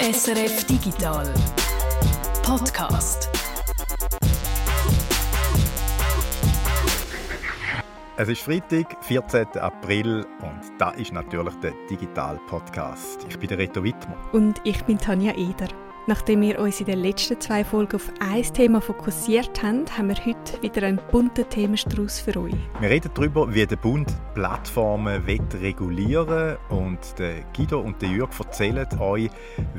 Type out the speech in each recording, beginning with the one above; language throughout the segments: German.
SRF Digital Podcast. Es ist Freitag, 14. April und da ist natürlich der Digital Podcast. Ich bin der Reto Wittmer. Und ich bin Tanja Eder. Nachdem wir uns in den letzten zwei Folgen auf ein Thema fokussiert haben, haben wir heute wieder einen bunten Themenstrauß für euch. Wir reden darüber, wie der Bund Plattformen regulieren und der Guido und der Jürg erzählen euch,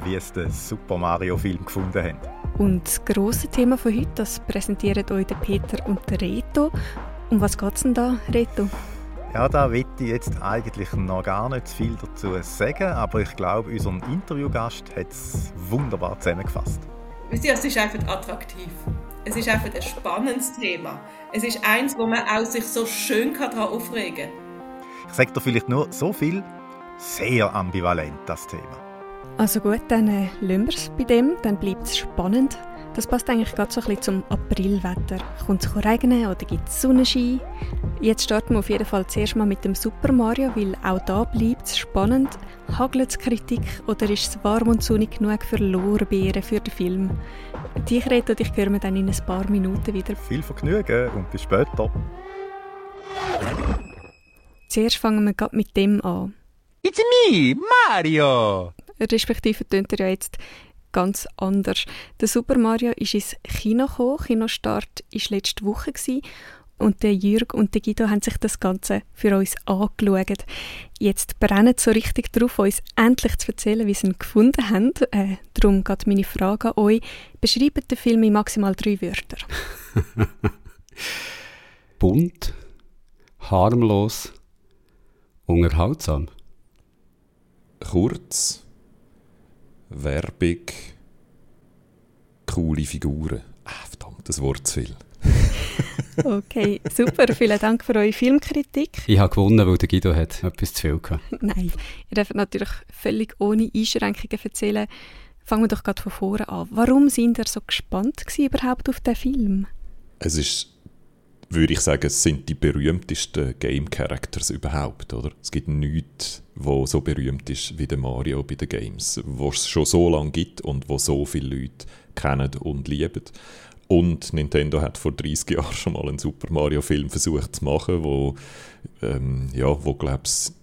wie sie den Super Mario Film gefunden haben. Und das grosse Thema von heute, das präsentieren euch der Peter und der Reto. Um was geht es denn da, Reto? Ja, da will ich jetzt eigentlich noch gar nicht viel dazu sagen, aber ich glaube, unser Interviewgast hat es wunderbar zusammengefasst. es ist einfach attraktiv. Es ist einfach ein spannendes Thema. Es ist eins, wo man auch sich so schön daran aufregen kann. Ich sage dir vielleicht nur so viel, sehr ambivalent, das Thema. Also gut, dann äh, lassen wir es bei dem, dann bleibt es spannend. Das passt eigentlich gerade so ein bisschen zum Aprilwetter. Kommt es regnen oder gibt es Sonnenschein? Jetzt starten wir auf jeden Fall zuerst mal mit dem Super Mario, weil auch da bleibt es spannend. Hagelt es Kritik oder ist es warm und sonnig genug für Lorbeeren für den Film? Dich, Reto, dich hören wir dann in ein paar Minuten wieder. Viel Vergnügen und bis später. Zuerst fangen wir gerade mit dem an. It's me, Mario! Respektive tönt er ja jetzt ganz anders. Der Super Mario ist ins Kino gekommen. Kinostart war letzte Woche. Gewesen. Und der Jürg und der Guido haben sich das Ganze für uns angeschaut. Jetzt brennen so richtig darauf, uns endlich zu erzählen, wie sie ihn gefunden haben. Äh, darum geht meine Frage an euch. Beschreibt den Film in maximal drei Wörtern. Bunt, harmlos, unterhaltsam. Kurz, Werbung, coole Figuren. Ah, verdammt, das Wort zu viel. okay, super. Vielen Dank für eure Filmkritik. Ich habe gewonnen, weil der Guido hat etwas zu viel gehabt. Nein, ihr dürft natürlich völlig ohne Einschränkungen erzählen. Fangen wir doch gerade von vorne an. Warum sind ihr so gespannt überhaupt auf den Film? Es ist würde ich sagen, es sind die berühmtesten Game Characters überhaupt, oder? Es gibt nichts, wo so berühmt ist wie der Mario bei den Games, wo es schon so lange gibt und wo so viele Leute kennen und lieben. Und Nintendo hat vor 30 Jahren schon mal einen Super Mario Film versucht zu machen, wo, ähm, ja, wo glaub's,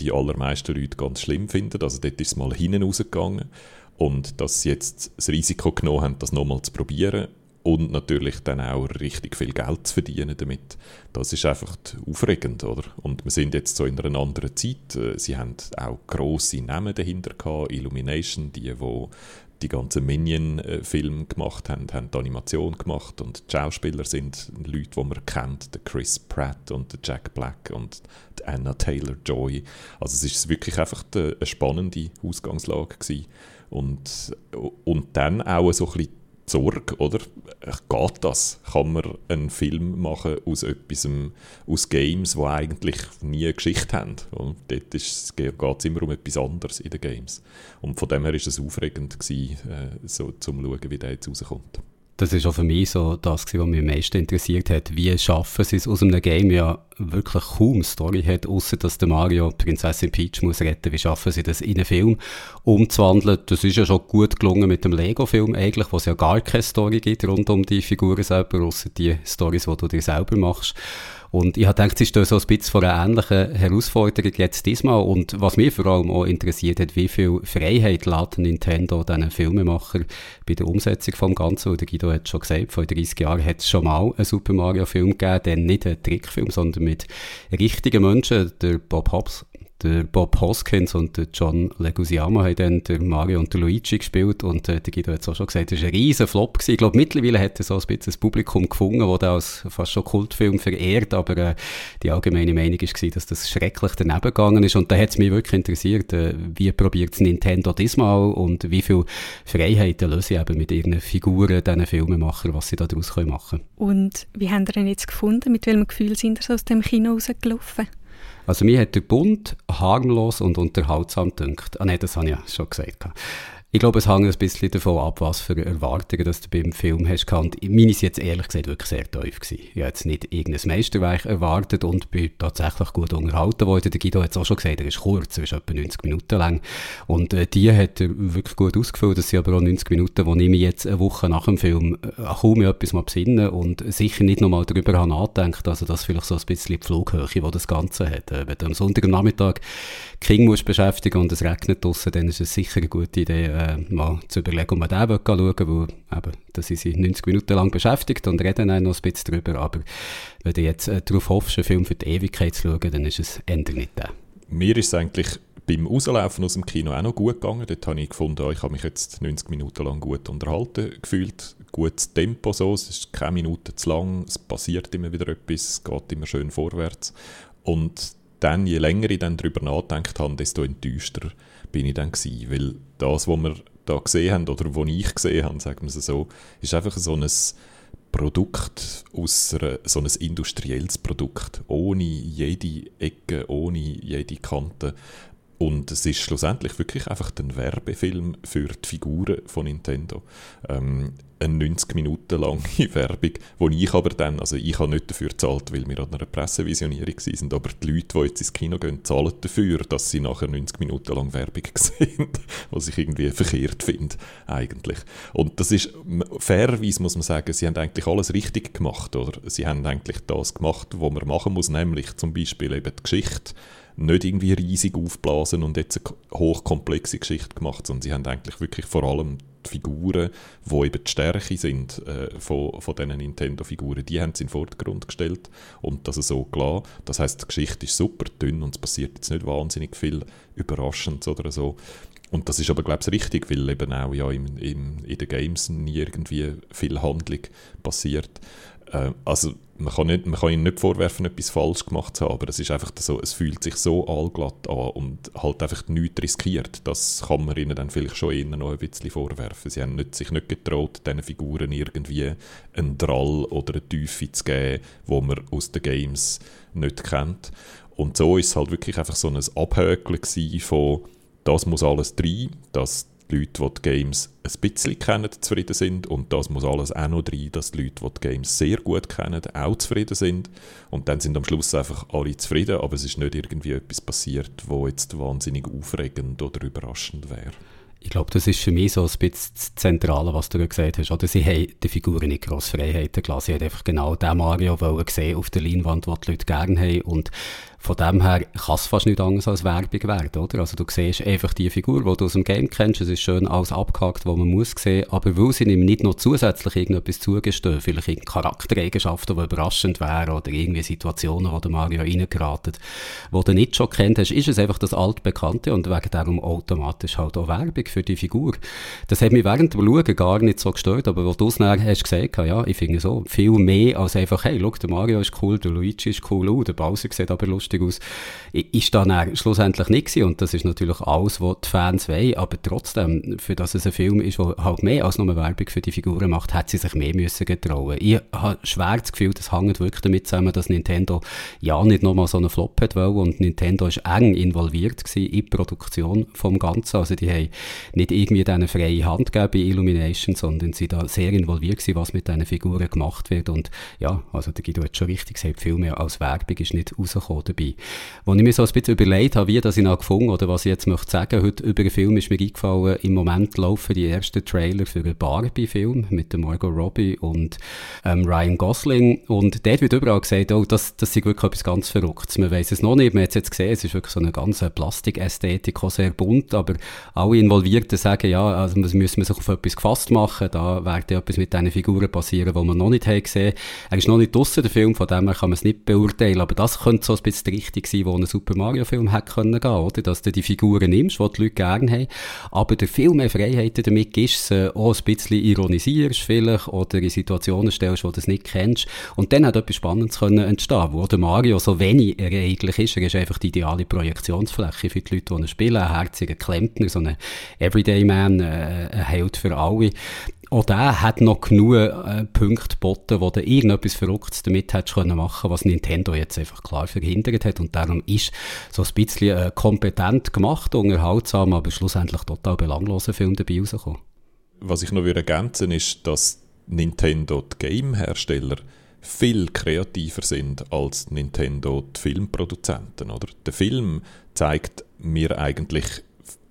die allermeisten Leute ganz schlimm finden. Also dort ist es mal hinten rausgegangen. Und dass sie jetzt das Risiko genommen haben, das nochmal zu probieren und natürlich dann auch richtig viel Geld zu verdienen damit. Das ist einfach aufregend, oder? Und wir sind jetzt so in einer anderen Zeit. Äh, sie haben auch grosse Namen dahinter gehabt, Illumination, die, wo die ganzen Minion-Filme gemacht haben, haben die Animation gemacht und die Schauspieler sind Leute, die man kennt, der Chris Pratt und der Jack Black und die Anna Taylor-Joy. Also es ist wirklich einfach eine spannende Ausgangslage gewesen. Und, und dann auch so ein bisschen Sorge, oder? Geht das? Kann man einen Film machen aus etwas, aus Games, die eigentlich nie eine Geschichte haben? Und dort geht es immer um etwas anderes in den Games. Und von dem her war es aufregend, gewesen, äh, so, zum schauen, wie der jetzt rauskommt. Das ist auch für mich so das, was mich am meisten interessiert hat. Wie schaffen sie es aus einem Game ja wirklich kaum Story hat, außer dass der Mario Prinzessin Peach muss retten. Wie schaffen sie das in einen Film umzuwandeln? Das ist ja schon gut gelungen mit dem Lego-Film eigentlich, wo es ja gar keine Story gibt rund um die Figuren selber, außer die Stories, die du dir selber machst. Und ich habe gedacht, sie stehen so ein bisschen vor einer ähnlichen Herausforderung jetzt diesmal. Und was mich vor allem auch interessiert hat, wie viel Freiheit lässt Nintendo diesen Filmemacher bei der Umsetzung vom Ganzen. Und der Guido hat schon gesagt, vor 30 Jahren hat es schon mal einen Super Mario Film gegeben, dann nicht einen Trickfilm, sondern mit richtigen Menschen. Der Bob Hobbs der Bob Hoskins und der John Leguizamo haben dann der Mario und der Luigi gespielt und äh, der Guido hat es auch schon gesagt, das war ein riesen Flop. Ich glaube, mittlerweile hat er so ein bisschen das Publikum gefunden, das als fast schon Kultfilm verehrt, aber äh, die allgemeine Meinung war, dass das schrecklich daneben gegangen ist und da hat es mich wirklich interessiert, äh, wie probiert Nintendo diesmal und wie viel Freiheiten lösen sie eben mit ihren Figuren, diesen Filmemachern, was sie da daraus machen können. Und wie haben Sie ihn jetzt gefunden? Mit welchem Gefühl sind Sie aus dem Kino rausgelaufen? Also mir hat der Bund harmlos und unterhaltsam gedünkt. Ah nein, das habe ich ja schon gesagt. Ich glaube, es hängt ein bisschen davon ab, was für Erwartungen dass du beim Film hast. Und meine sind jetzt ehrlich gesagt wirklich sehr tief gewesen. Ich habe jetzt nicht irgendein Meisterwerk erwartet und bin tatsächlich gut unterhalten worden. Der Guido hat es auch schon gesagt, er ist kurz, er ist etwa 90 Minuten lang. Und äh, die hat er wirklich gut ausgefüllt. Das sind aber auch 90 Minuten, wo ich mich jetzt eine Woche nach dem Film äh, kaum etwas mal besinnen und sicher nicht nochmal darüber habe nachgedacht. Also das vielleicht so ein bisschen die Flughöhe, die das Ganze hat. Äh, wenn du am Sonntag Nachmittag King musst beschäftigen und es regnet draussen, dann ist es sicher eine gute Idee, äh, mal zu überlegen, ob man den schauen will, weil da sind sie 90 Minuten lang beschäftigt und reden dann noch ein bisschen drüber, aber wenn du jetzt äh, darauf hoffst, einen Film für die Ewigkeit zu schauen, dann ist es eher nicht der. Mir ist es eigentlich beim Rauslaufen aus dem Kino auch noch gut gegangen. Dort habe ich gefunden, ich habe mich jetzt 90 Minuten lang gut unterhalten gefühlt. Gutes Tempo so, es ist keine Minute zu lang, es passiert immer wieder etwas, es geht immer schön vorwärts. Und dann, je länger ich dann darüber nachgedacht habe, desto enttäuschter bin ich dann gewesen, weil das, was wir da gesehen haben, oder was ich gesehen habe, sagen wir es so, ist einfach so ein Produkt aus einer, so ein industrielles Produkt, ohne jede Ecke, ohne jede Kante. Und es ist schlussendlich wirklich einfach ein Werbefilm für die Figuren von Nintendo. Ähm, eine 90 Minuten lange Werbung, wo ich aber dann, also ich habe nicht dafür gezahlt, weil wir an einer Pressevisionierung sind, aber die Leute, die jetzt ins Kino gehen, zahlen dafür, dass sie nachher 90 Minuten lang Werbung sehen, was ich irgendwie verkehrt finde, eigentlich. Und das ist, fairerweise muss man sagen, sie haben eigentlich alles richtig gemacht, oder? Sie haben eigentlich das gemacht, was man machen muss, nämlich zum Beispiel eben die Geschichte nicht irgendwie riesig aufblasen und jetzt eine hochkomplexe Geschichte gemacht, sondern sie haben eigentlich wirklich vor allem die Figuren, die eben die Stärke sind äh, von, von diesen Nintendo-Figuren, die haben sie in den Vordergrund gestellt und das so klar. Das heißt, die Geschichte ist super dünn und es passiert jetzt nicht wahnsinnig viel Überraschendes oder so. Und das ist aber, glaube ich, richtig, weil eben auch ja im, im, in den Games nie irgendwie viel Handlung passiert. Äh, also man kann, nicht, man kann ihnen nicht vorwerfen, etwas falsch gemacht zu haben, aber es ist einfach so, es fühlt sich so allglatt an und halt einfach nichts riskiert. Das kann man ihnen dann vielleicht schon eher noch ein bisschen vorwerfen. Sie haben nicht, sich nicht getraut, diesen Figuren irgendwie einen Drall oder eine Tiefe zu geben, wo man aus den Games nicht kennt. Und so ist es halt wirklich einfach so ein Abhökeln von das muss alles drin, das die Leute, die die Games ein bisschen kennen, zufrieden sind. Und das muss alles auch noch rein, dass die Leute, die die Games sehr gut kennen, auch zufrieden sind. Und dann sind am Schluss einfach alle zufrieden, aber es ist nicht irgendwie etwas passiert, wo jetzt wahnsinnig aufregend oder überraschend wäre. Ich glaube, das ist für mich so ein bisschen das Zentrale, was du gesagt hast. Oder sie haben die Figuren nicht grosse Freiheiten gelassen. Sie haben einfach genau den Mario gesehen auf der Leinwand, den die Leute gerne haben. Und von dem her kann es fast nicht anders als Werbung werden, oder? Also du siehst einfach die Figur, die du aus dem Game kennst, es ist schön alles abgehakt, was man muss sehen, aber weil sie ihm nicht noch zusätzlich irgendetwas zugestehen, vielleicht irgendeine Charaktereigenschaften, die überraschend wären oder irgendwie Situationen, wo der Mario reingeraten, wo du nicht schon kennt hast, ist es einfach das altbekannte und wegen darum automatisch halt auch Werbung für die Figur. Das hat mich während dem Schauen gar nicht so gestört, aber wo du es dann hast gesagt, ja, ich finde so viel mehr als einfach, hey, schau, der Mario ist cool, der Luigi ist cool, oh, der Bowser sieht aber lustig lustig aus. Ist dann schlussendlich nicht gewesen. Und das ist natürlich alles, was die Fans wollen. Aber trotzdem, für das es ein Film ist, der halt mehr als nur Werbung für die Figuren macht, hat sie sich mehr müssen getrauen. Ich habe schwer das Gefühl, das hängt wirklich damit zusammen, dass Nintendo ja nicht nochmal so einen Flop hat wollen. Und Nintendo ist eng involviert gewesen in die Produktion vom Ganzen. Also die haben nicht irgendwie eine freie Hand gegeben bei Illumination, sondern sie da sehr involviert gewesen, was mit diesen Figuren gemacht wird. Und ja, also der Guido hat schon richtig gesagt, viel mehr als Werbung ist nicht rausgekommen dabei dabei. Als ich mir so ein bisschen überlegt habe, wie das ich noch gefunden oder was ich jetzt möchte sagen, heute über den Film ist mir eingefallen, im Moment laufen die ersten Trailer für einen Barbie-Film mit Margot Robbie und ähm, Ryan Gosling und dort wird überall gesagt, oh, das, das ist wirklich etwas ganz Verrücktes. Man weiß es noch nicht, man hat es jetzt gesehen, es ist wirklich so eine ganze Plastikästhetik, auch sehr bunt, aber alle Involvierten sagen, ja, also müssen wir sich auf etwas gefasst machen, da werde etwas mit diesen Figuren passieren, die man noch nicht haben gesehen. Er ist noch nicht draussen, der Film, von dem her kann man es nicht beurteilen, aber das könnte so ein bisschen richtig gewesen, wo ein Super Mario Film hätte gehen, oder? Dass du die Figuren nimmst, die die Leute gerne haben, aber der viel mehr Freiheiten damit gibst, äh, auch ein bisschen ironisierst vielleicht oder in Situationen stellst, wo du es nicht kennst. Und dann hat etwas Spannendes können entstehen, wo der Mario so wenig er eigentlich ist, er ist einfach die ideale Projektionsfläche für die Leute, die ihn spielen, ein herziger Klempner, so ein Everyday Man, äh, ein Held für alle auch der hat noch genug äh, Punkte geboten, wo du irgendetwas Verrücktes damit hättest können machen was Nintendo jetzt einfach klar verhindert hat. Und darum ist so ein bisschen äh, kompetent gemacht, unterhaltsam, aber schlussendlich total belangloser Film dabei rausgekommen. Was ich noch ergänzen würde, ist, dass Nintendo, die Game-Hersteller, viel kreativer sind als Nintendo, die Filmproduzenten. Oder? Der Film zeigt mir eigentlich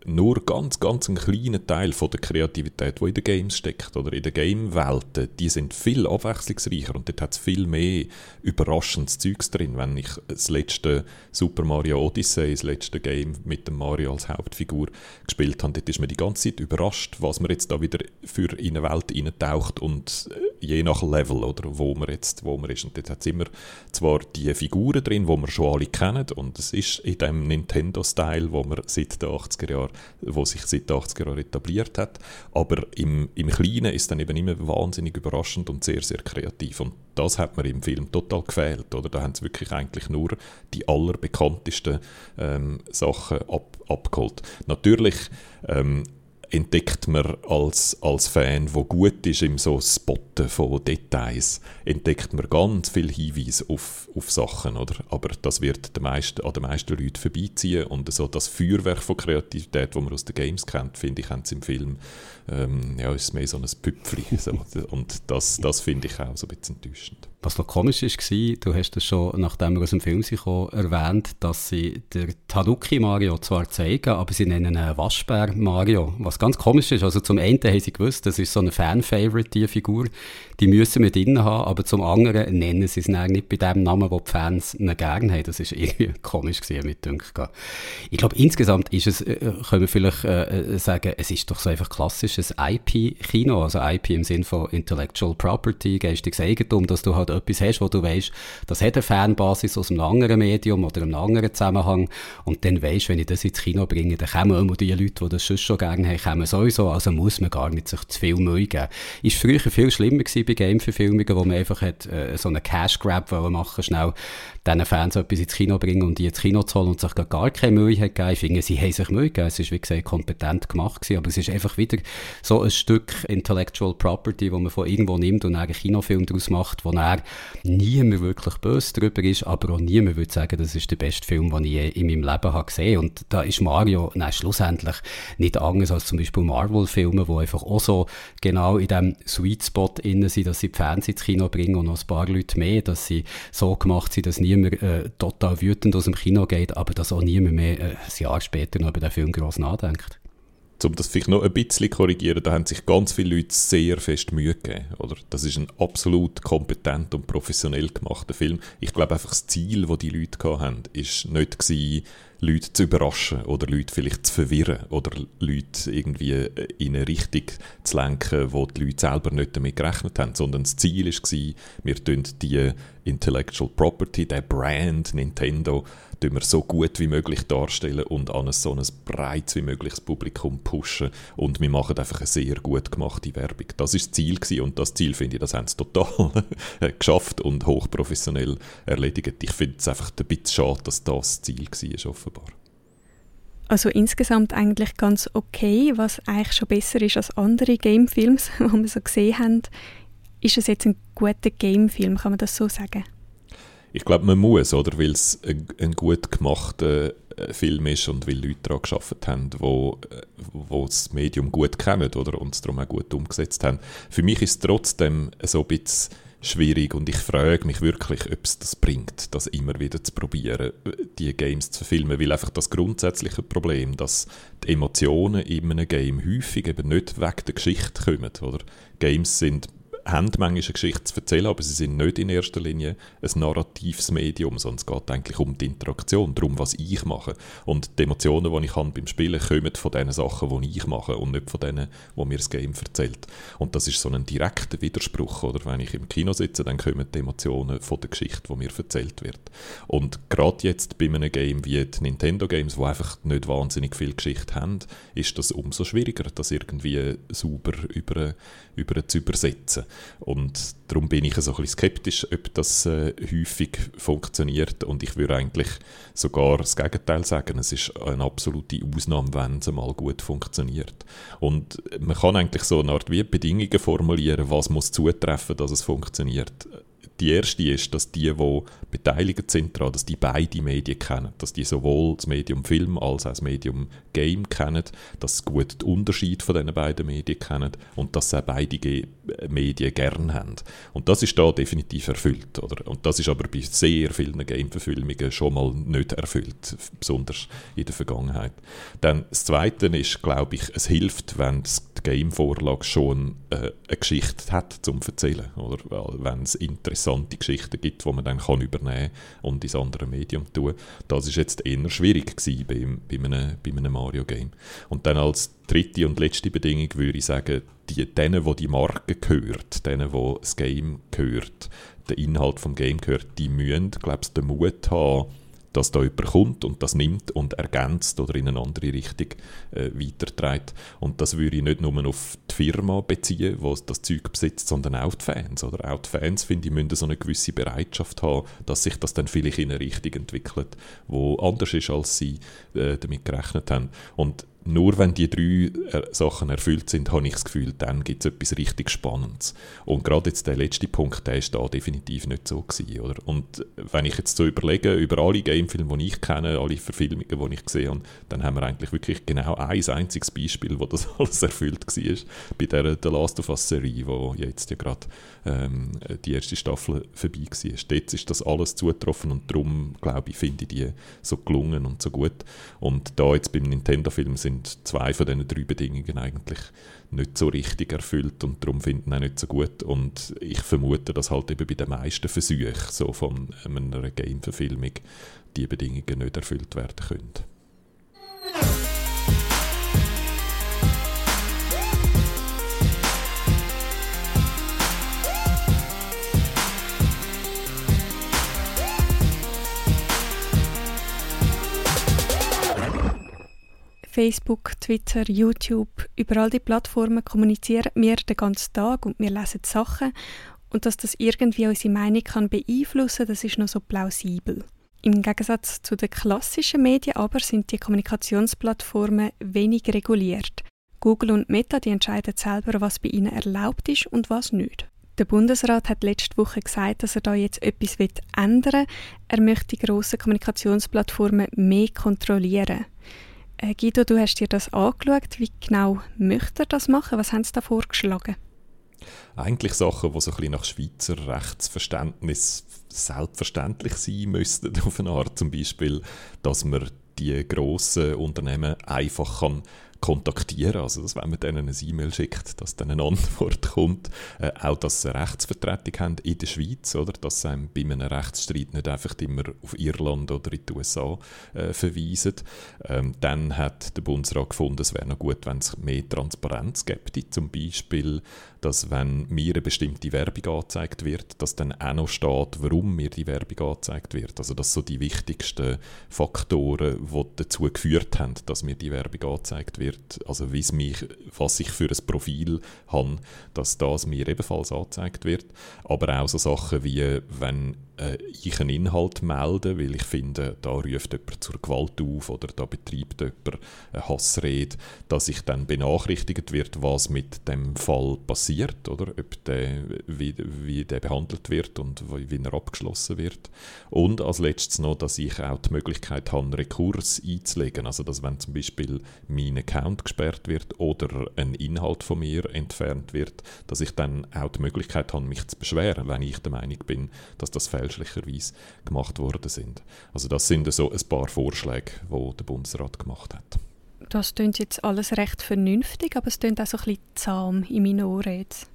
nur ganz, ganz einen kleinen Teil von der Kreativität, die in den Games steckt oder in den Game-Welten, die sind viel abwechslungsreicher und dort hat es viel mehr überraschendes Zeugs drin. Wenn ich das letzte Super Mario Odyssey, das letzte Game mit dem Mario als Hauptfigur gespielt habe, dort ist man die ganze Zeit überrascht, was man jetzt da wieder für in eine Welt eintaucht und äh, je nach Level oder wo man jetzt wo man ist. Und dort hat es immer zwar die Figuren drin, die man schon alle kennt und es ist in dem Nintendo-Style, wo man seit den 80er Jahren wo sich seit 80er Jahren etabliert hat. Aber im, im Kleinen ist dann eben immer wahnsinnig überraschend und sehr, sehr kreativ. Und das hat mir im Film total gefehlt. Oder? Da haben sie wirklich eigentlich nur die allerbekanntesten ähm, Sachen ab, abgeholt. Natürlich ähm, entdeckt man als, als Fan, wo gut ist im so Spotten von Details, entdeckt man ganz viel Hinweise auf, auf Sachen, oder? Aber das wird den meisten, an den meisten Leuten vorbeiziehen und so das Feuerwerk von Kreativität, das man aus den Games kennt, finde ich, haben sie im Film, ähm, ja, ist mehr so ein Püpfli. So. Und das, das finde ich auch so ein bisschen enttäuschend. Was noch komisch war, du hast es schon, nachdem wir aus dem Film sind, erwähnt, dass sie der Tanuki Mario zwar zeigen, aber sie nennen ihn Waschbär Mario. Was ganz komisch ist. Also zum einen haben sie gewusst, das ist so eine Fan-Favorite, die Figur. Die müssen wir drin haben, aber zum anderen nennen sie es nicht bei dem Namen, wo die Fans gerne haben. Das ist irgendwie komisch gewesen, mit Dünken. Ich glaube, insgesamt ist es, äh, können wir vielleicht äh, sagen, es ist doch so einfach klassisches IP-Kino, also IP im Sinne von Intellectual Property, geistiges Eigentum, dass du halt etwas hast, wo du weißt, das hat eine Fanbasis aus einem anderen Medium oder einem anderen Zusammenhang und dann weißt, wenn ich das ins Kino bringe, dann kommen immer die Leute, die das sonst schon gerne haben, kommen sowieso, also muss man gar nicht sich zu viel Mühe geben. Ist früher viel schlimmer gewesen bei Game-Verfilmungen, wo man einfach hat, äh, so einen Cash-Grab machen schnell diesen Fans etwas ins Kino bringen und die ins Kino zu holen und sich gar keine Mühe hat gegeben. Ich finde, sie haben sich Mühe gegeben. Es ist, wie gesagt, kompetent gemacht gewesen, aber es ist einfach wieder so ein Stück Intellectual Property, wo man von irgendwo nimmt und einen Kinofilm daraus macht, wo er niemand wirklich böse darüber ist, aber auch niemand würde sagen, das ist der beste Film, den ich in meinem Leben habe gesehen. Und da ist Mario nein, schlussendlich nicht anders als zum Beispiel Marvel-Filme, wo einfach auch so genau in dem Sweet Spot innen sind, dass sie die Fans ins Kino bringen und noch ein paar Leute mehr, dass sie so gemacht sind, dass niemand äh, total wütend aus dem Kino geht, aber dass auch niemand mehr äh, ein Jahr später noch über den Film groß nachdenkt um das vielleicht noch ein bisschen korrigieren, da haben sich ganz viele Leute sehr fest Mühe gegeben. Oder? Das ist ein absolut kompetent und professionell gemachter Film. Ich glaube einfach, das Ziel, das die Leute hatten, ist nicht gewesen, Leute zu überraschen oder Leute vielleicht zu verwirren oder Leute irgendwie in eine Richtung zu lenken, wo die Leute selber nicht damit gerechnet haben, sondern das Ziel war, wir tun die Intellectual Property, der Brand Nintendo, wir so gut wie möglich darstellen und an ein so ein breites wie mögliches Publikum pushen und wir machen einfach eine sehr gut gemachte Werbung. Das ist das Ziel gewesen und das Ziel finde ich, das haben sie total geschafft und hochprofessionell erledigt. Ich finde es einfach ein bisschen schade, dass das das Ziel war, offenbar. Also insgesamt eigentlich ganz okay, was eigentlich schon besser ist als andere Gamefilms, die wir so gesehen haben. Ist es jetzt ein guter Gamefilm, kann man das so sagen? Ich glaube, man muss, oder? Weil es ein, ein, gut gemachter äh, Film ist und weil Leute daran gearbeitet haben, wo, äh, wo das Medium gut kennen, oder? Und es darum auch gut umgesetzt haben. Für mich ist es trotzdem so ein bisschen schwierig und ich frage mich wirklich, ob es das bringt, das immer wieder zu probieren, die Games zu filmen, weil einfach das grundsätzliche Problem, dass die Emotionen in einem Game häufig eben nicht wegen der Geschichte kommen, oder? Games sind haben manchmal eine Geschichte zu erzählen, aber sie sind nicht in erster Linie ein narratives Medium, sondern es geht eigentlich um die Interaktion, darum, was ich mache. Und die Emotionen, die ich habe beim Spielen, kommen von den Sachen, die ich mache und nicht von denen, die mir das Game erzählt. Und das ist so ein direkter Widerspruch, oder? Wenn ich im Kino sitze, dann kommen die Emotionen von der Geschichte, die mir erzählt wird. Und gerade jetzt bei einem Game wie die Nintendo Games, die einfach nicht wahnsinnig viel Geschichte haben, ist das umso schwieriger, das irgendwie sauber über, über zu übersetzen. Und darum bin ich so ein bisschen skeptisch, ob das äh, häufig funktioniert. Und ich würde eigentlich sogar das Gegenteil sagen. Es ist eine absolute Ausnahme, wenn es mal gut funktioniert. Und man kann eigentlich so eine Art wie Bedingungen formulieren, was muss zutreffen, dass es funktioniert die erste ist, dass die, die beteiligt sind daran, dass die beide Medien kennen, dass die sowohl das Medium Film als auch das Medium Game kennen, dass sie gut den Unterschied von diesen beiden Medien kennen und dass sie auch beide Ge Medien gern haben. Und das ist da definitiv erfüllt. Oder? Und das ist aber bei sehr vielen Game-Verfilmungen schon mal nicht erfüllt, besonders in der Vergangenheit. Dann das Zweite ist, glaube ich, es hilft, wenn die Game-Vorlage schon äh, eine Geschichte hat zum erzählen, oder wenn es interessante Geschichten gibt, die man dann kann übernehmen und ins andere Medium tun. Das ist jetzt eher schwierig gewesen bei, bei einem, einem Mario-Game. Und dann als dritte und letzte Bedingung würde ich sagen, die, denen, wo die Marke gehört, denen, wo das Game gehört, der Inhalt vom Game gehört, die müssen, glaube ich, den Mut haben, dass da jemand kommt und das nimmt und ergänzt oder in eine andere Richtung äh, weiterträgt. Und das würde ich nicht nur auf die Firma beziehen, die das Zeug besitzt, sondern auch die Fans. Oder? Auch die Fans, finde ich, müssen so eine gewisse Bereitschaft haben, dass sich das dann vielleicht in eine Richtung entwickelt, wo anders ist, als sie äh, damit gerechnet haben. Und nur wenn die drei äh, Sachen erfüllt sind, habe ich das Gefühl, dann gibt es etwas richtig Spannendes. Und gerade jetzt der letzte Punkt, der ist da definitiv nicht so gewesen, oder? Und wenn ich jetzt so überlege, über alle Gamefilme, die ich kenne, alle Verfilmungen, die ich gesehen habe, dann haben wir eigentlich wirklich genau ein einziges Beispiel, wo das alles erfüllt war, bei der The Last of Us Serie, wo jetzt ja gerade ähm, die erste Staffel vorbei war. Dort ist das alles zugetroffen und darum, glaube ich, finde ich die so gelungen und so gut. Und da jetzt beim Nintendo-Film sind sind zwei von diesen drei Bedingungen eigentlich nicht so richtig erfüllt und darum finden sie auch nicht so gut. Und ich vermute, dass halt eben bei den meisten Versuchen so von einer Game-Verfilmung die Bedingungen nicht erfüllt werden können. Facebook, Twitter, YouTube, über all die Plattformen kommunizieren wir den ganzen Tag und wir lesen Sachen und dass das irgendwie unsere Meinung kann beeinflussen, das ist noch so plausibel. Im Gegensatz zu den klassischen Medien aber sind die Kommunikationsplattformen wenig reguliert. Google und Meta die entscheiden selber, was bei ihnen erlaubt ist und was nicht. Der Bundesrat hat letzte Woche gesagt, dass er da jetzt etwas ändern will. Er möchte die grossen Kommunikationsplattformen mehr kontrollieren. Äh, Guido, du hast dir das angeschaut. Wie genau möchte er das machen? Was haben sie da vorgeschlagen? Eigentlich Sachen, die so ein bisschen nach Schweizer Rechtsverständnis selbstverständlich sein müssten, auf eine Art. Zum Beispiel, dass man die grossen Unternehmen einfach kann kontaktieren, also dass wenn man denen eine E-Mail schickt, dass dann eine Antwort kommt. Äh, auch, dass sie eine Rechtsvertretung haben in der Schweiz, oder? dass sie bei einem Rechtsstreit nicht einfach immer auf Irland oder in die USA äh, verweisen. Ähm, dann hat der Bundesrat gefunden, es wäre noch gut, wenn es mehr Transparenz gibt, zum Beispiel dass wenn mir eine bestimmte Werbung angezeigt wird, dass dann auch noch steht, warum mir die Werbung angezeigt wird. Also das sind so die wichtigsten Faktoren, die dazu geführt haben, dass mir die Werbung angezeigt wird. Also mich, was ich für ein Profil habe, dass das mir ebenfalls angezeigt wird. Aber auch so Sachen wie, wenn äh, ich einen Inhalt melde, weil ich finde, da ruft jemand zur Gewalt auf oder da betreibt jemand eine Hassrede, dass ich dann benachrichtigt wird, was mit dem Fall passiert, oder ob der, wie, wie der behandelt wird und wie, wie er abgeschlossen wird. Und als letztes noch, dass ich auch die Möglichkeit habe, Rekurs einzulegen, also dass wenn zum Beispiel mein Account gesperrt wird oder ein Inhalt von mir entfernt wird, dass ich dann auch die Möglichkeit habe, mich zu beschweren, wenn ich der Meinung bin, dass das fällt fälschlicherweise gemacht worden sind. Also das sind so ein paar Vorschläge, die der Bundesrat gemacht hat. Das klingt jetzt alles recht vernünftig, aber es klingt auch so ein bisschen zahm in meinen Ohren jetzt.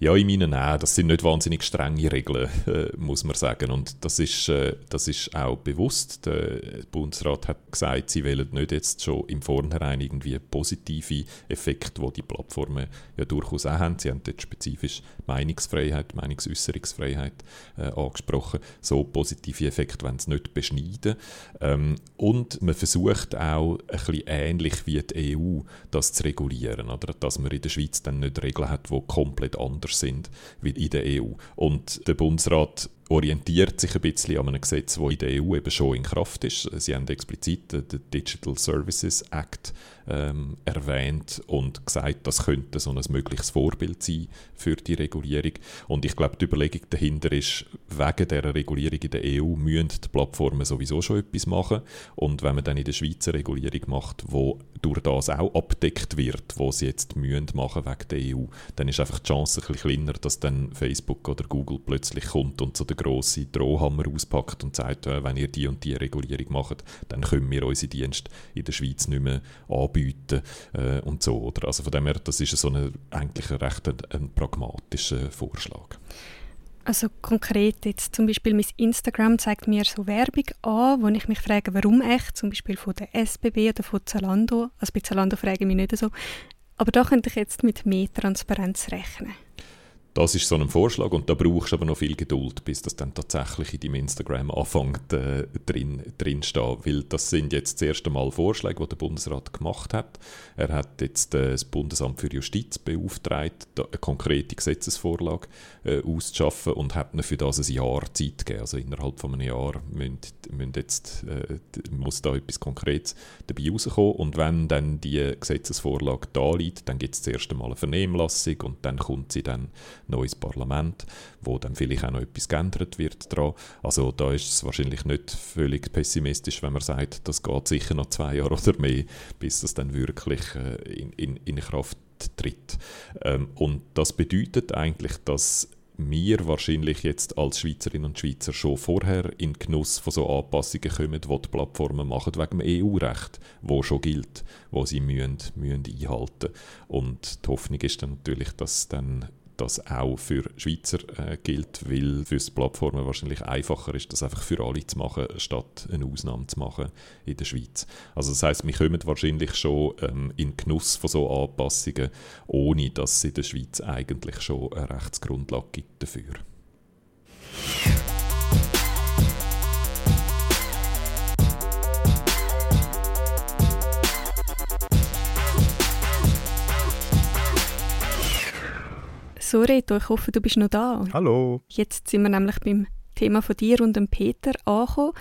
Ja, in meinen auch. Das sind nicht wahnsinnig strenge Regeln, äh, muss man sagen. Und das ist, äh, das ist auch bewusst. Der Bundesrat hat gesagt, sie wollen nicht jetzt schon im Vornherein irgendwie positive Effekte, die die Plattformen ja durchaus auch haben. Sie haben dort spezifisch Meinungsfreiheit, Meinungsäußerungsfreiheit äh, angesprochen. So positive Effekte wollen sie nicht beschneiden. Ähm, und man versucht auch, ein bisschen ähnlich wie die EU, das zu regulieren. Oder? Dass man in der Schweiz dann nicht Regeln hat, die komplett anders sind wie in der EU. Und der Bundesrat orientiert sich ein bisschen an einem Gesetz, das in der EU eben schon in Kraft ist. Sie haben explizit den Digital Services Act ähm, erwähnt und gesagt, das könnte so ein mögliches Vorbild sein für die Regulierung. Und ich glaube, die Überlegung dahinter ist, wegen dieser Regulierung in der EU müssen die Plattformen sowieso schon etwas machen. Und wenn man dann in der Schweiz eine Regulierung macht, wo durch das auch abdeckt wird, was sie jetzt müssen wegen der EU, dann ist einfach die Chance ein bisschen kleiner, dass dann Facebook oder Google plötzlich kommt und so den grossen Drohhammer auspackt und sagt, äh, wenn ihr die und die Regulierung macht, dann können wir unsere Dienste in der Schweiz nicht mehr anbieten äh, und so. Oder? Also von dem her, das ist so eine, eigentlich ein recht ein pragmatischer Vorschlag. Also konkret jetzt zum Beispiel mein Instagram zeigt mir so Werbung an, wo ich mich frage, warum echt, zum Beispiel von der SBB oder von Zalando. Also bei Zalando frage ich mich nicht so. Aber da könnte ich jetzt mit mehr Transparenz rechnen. Das ist so ein Vorschlag und da brauchst du aber noch viel Geduld, bis das dann tatsächlich in deinem Instagram anfängt äh, drin, drin stehen. Weil das sind jetzt das erste Mal Vorschläge, die der Bundesrat gemacht hat. Er hat jetzt äh, das Bundesamt für Justiz beauftragt, eine konkrete Gesetzesvorlage äh, auszuschaffen und hat ihnen für das ein Jahr Zeit gegeben. Also innerhalb von einem Jahr müssen jetzt, äh, muss da etwas Konkretes dabei rauskommen. Und wenn dann die Gesetzesvorlage da liegt, dann gibt es das erste Mal eine Vernehmlassung und dann kommt sie dann neues Parlament, wo dann vielleicht auch noch etwas geändert wird dran. Also da ist es wahrscheinlich nicht völlig pessimistisch, wenn man sagt, das geht sicher noch zwei Jahre oder mehr, bis das dann wirklich äh, in, in, in Kraft tritt. Ähm, und das bedeutet eigentlich, dass wir wahrscheinlich jetzt als Schweizerinnen und Schweizer schon vorher in Genuss von so Anpassungen kommen, die die Plattformen machen wegen dem EU-Recht, wo schon gilt, wo sie müssen, müssen einhalten Und die Hoffnung ist dann natürlich, dass dann das auch für Schweizer äh, gilt, weil für die Plattformen wahrscheinlich einfacher ist, das einfach für alle zu machen, statt eine Ausnahme zu machen in der Schweiz. Also das heißt, wir kommen wahrscheinlich schon ähm, in Genuss von so Anpassungen, ohne dass es in der Schweiz eigentlich schon eine Rechtsgrundlage gibt dafür. So, Reto, ich hoffe, du bist noch da. Hallo. Jetzt sind wir nämlich beim Thema von dir und dem Peter angekommen.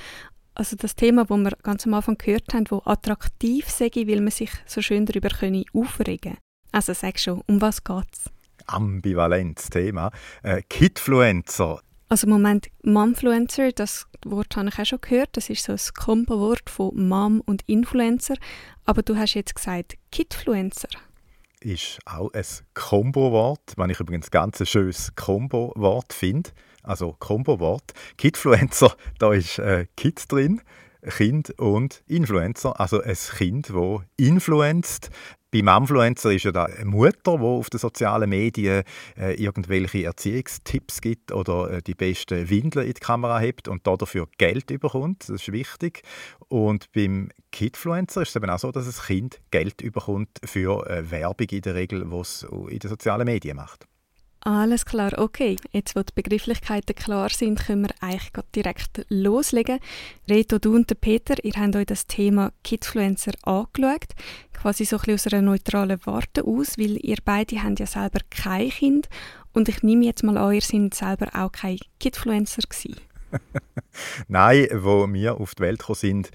Also das Thema, das wir ganz am Anfang gehört haben, wo attraktiv sei, weil man sich so schön darüber können aufregen Also sag schon, um was geht's? Ambivalentes Thema. Äh, Kidfluencer. Also Moment, Momfluencer, das Wort habe ich auch schon gehört. Das ist so ein Kombo-Wort von Mom und Influencer. Aber du hast jetzt gesagt Kidfluencer ist auch ein Kombo-Wort, wenn ich übrigens ganz ein schönes Kombo-Wort finde. Also Kombo-Wort. Kidfluencer, da ist äh, Kids drin, Kind und Influencer. Also ein Kind, das influenzt, beim Influencer ist ja da eine Mutter, die auf den sozialen Medien äh, irgendwelche Erziehungstipps gibt oder äh, die besten Windeln in die Kamera hebt und dafür Geld überkommt. Das ist wichtig. Und beim Kidfluencer ist es eben auch so, dass das Kind Geld überkommt für äh, Werbung in der Regel, die es in den sozialen Medien macht. Alles klar, okay. Jetzt, wo die Begrifflichkeiten klar sind, können wir eigentlich direkt loslegen. Reto, du und Peter, ihr habt euch das Thema Kidfluencer angeschaut, quasi so ein bisschen aus einer neutralen Warte aus, weil ihr beide habt ja selber kein Kind und ich nehme jetzt mal an, ihr seid selber auch kein Kidfluencer gewesen. Nein, wo wir auf die Welt gekommen sind,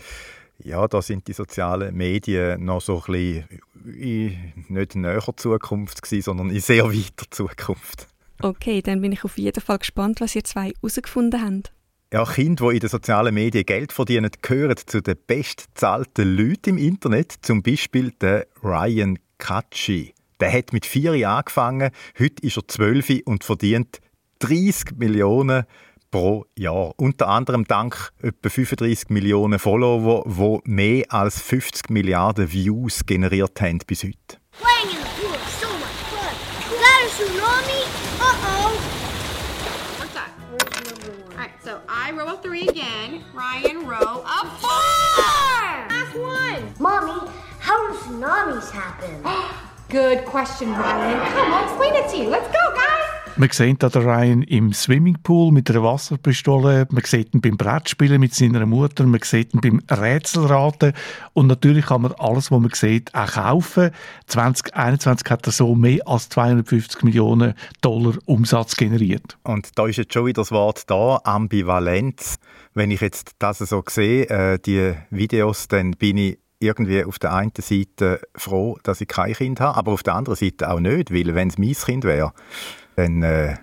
ja, da sind die sozialen Medien noch so ein bisschen in nicht näher Zukunft gewesen, sondern in sehr weiter Zukunft. Okay, dann bin ich auf jeden Fall gespannt, was ihr zwei herausgefunden habt. Ja, Kinder, die in den sozialen Medien Geld verdienen, gehören zu den bestzahlten Leuten im Internet. Zum Beispiel der Ryan Katschi. Der hat mit vier Jahren angefangen, heute ist er zwölf und verdient 30 Millionen pro Jahr. Unter anderem dank etwa 35 Millionen Follower, die mehr als 50 Milliarden Views generiert haben bis heute. Playing in the pool is so I row a three again. Ryan row a four! Last one! Mommy, how do tsunamis happen? Good question, Ryan. Come on, explain it to you. Let's go, guys! Man sieht da den Ryan im Swimmingpool mit einer Wasserpistole, man sieht ihn beim Brettspielen mit seiner Mutter, man sieht ihn beim Rätselraten und natürlich kann man alles, was man sieht, auch kaufen. 2021 hat er so mehr als 250 Millionen Dollar Umsatz generiert. Und da ist jetzt schon wieder das Wort da, Ambivalenz. Wenn ich jetzt das so sehe, äh, die Videos, dann bin ich irgendwie auf der einen Seite froh, dass ich kein Kind habe, aber auf der anderen Seite auch nicht, weil wenn es mein Kind wäre, dann äh,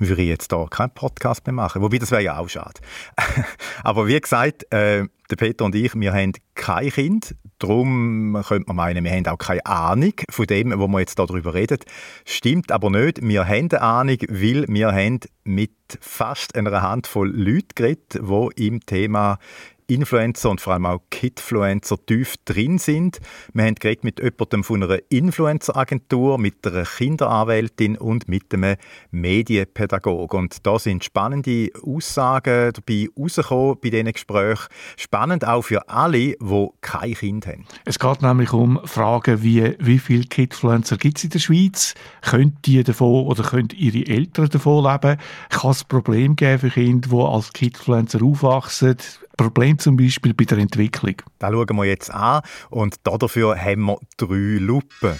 würde ich jetzt da keinen Podcast mehr machen. Wobei, das wäre ja auch schade. Aber wie gesagt, äh, der Peter und ich, wir haben kein Kind. Darum könnte man meinen, wir haben auch keine Ahnung von dem, wo wir jetzt darüber reden. Stimmt aber nicht. Wir haben eine Ahnung, weil wir haben mit fast einer Handvoll Leuten geredet, die im Thema Influencer und vor allem auch Kidfluencer tief drin sind. Wir haben geredet mit jemandem von einer Influencer-Agentur, mit einer Kinderanwältin und mit einem Medienpädagogen. Und da sind spannende Aussagen dabei rausgekommen bei diesen Gesprächen. Spannend auch für alle, die kein Kind haben. Es geht nämlich um Fragen wie, wie viele Kidfluencer gibt es in der Schweiz? Können die davon oder können ihre Eltern davon leben? Kann es Probleme geben für Kinder, die als Kidfluencer aufwachsen? Problem zum Beispiel bei der Entwicklung. Das schauen wir jetzt an und dafür haben wir drei Lupen.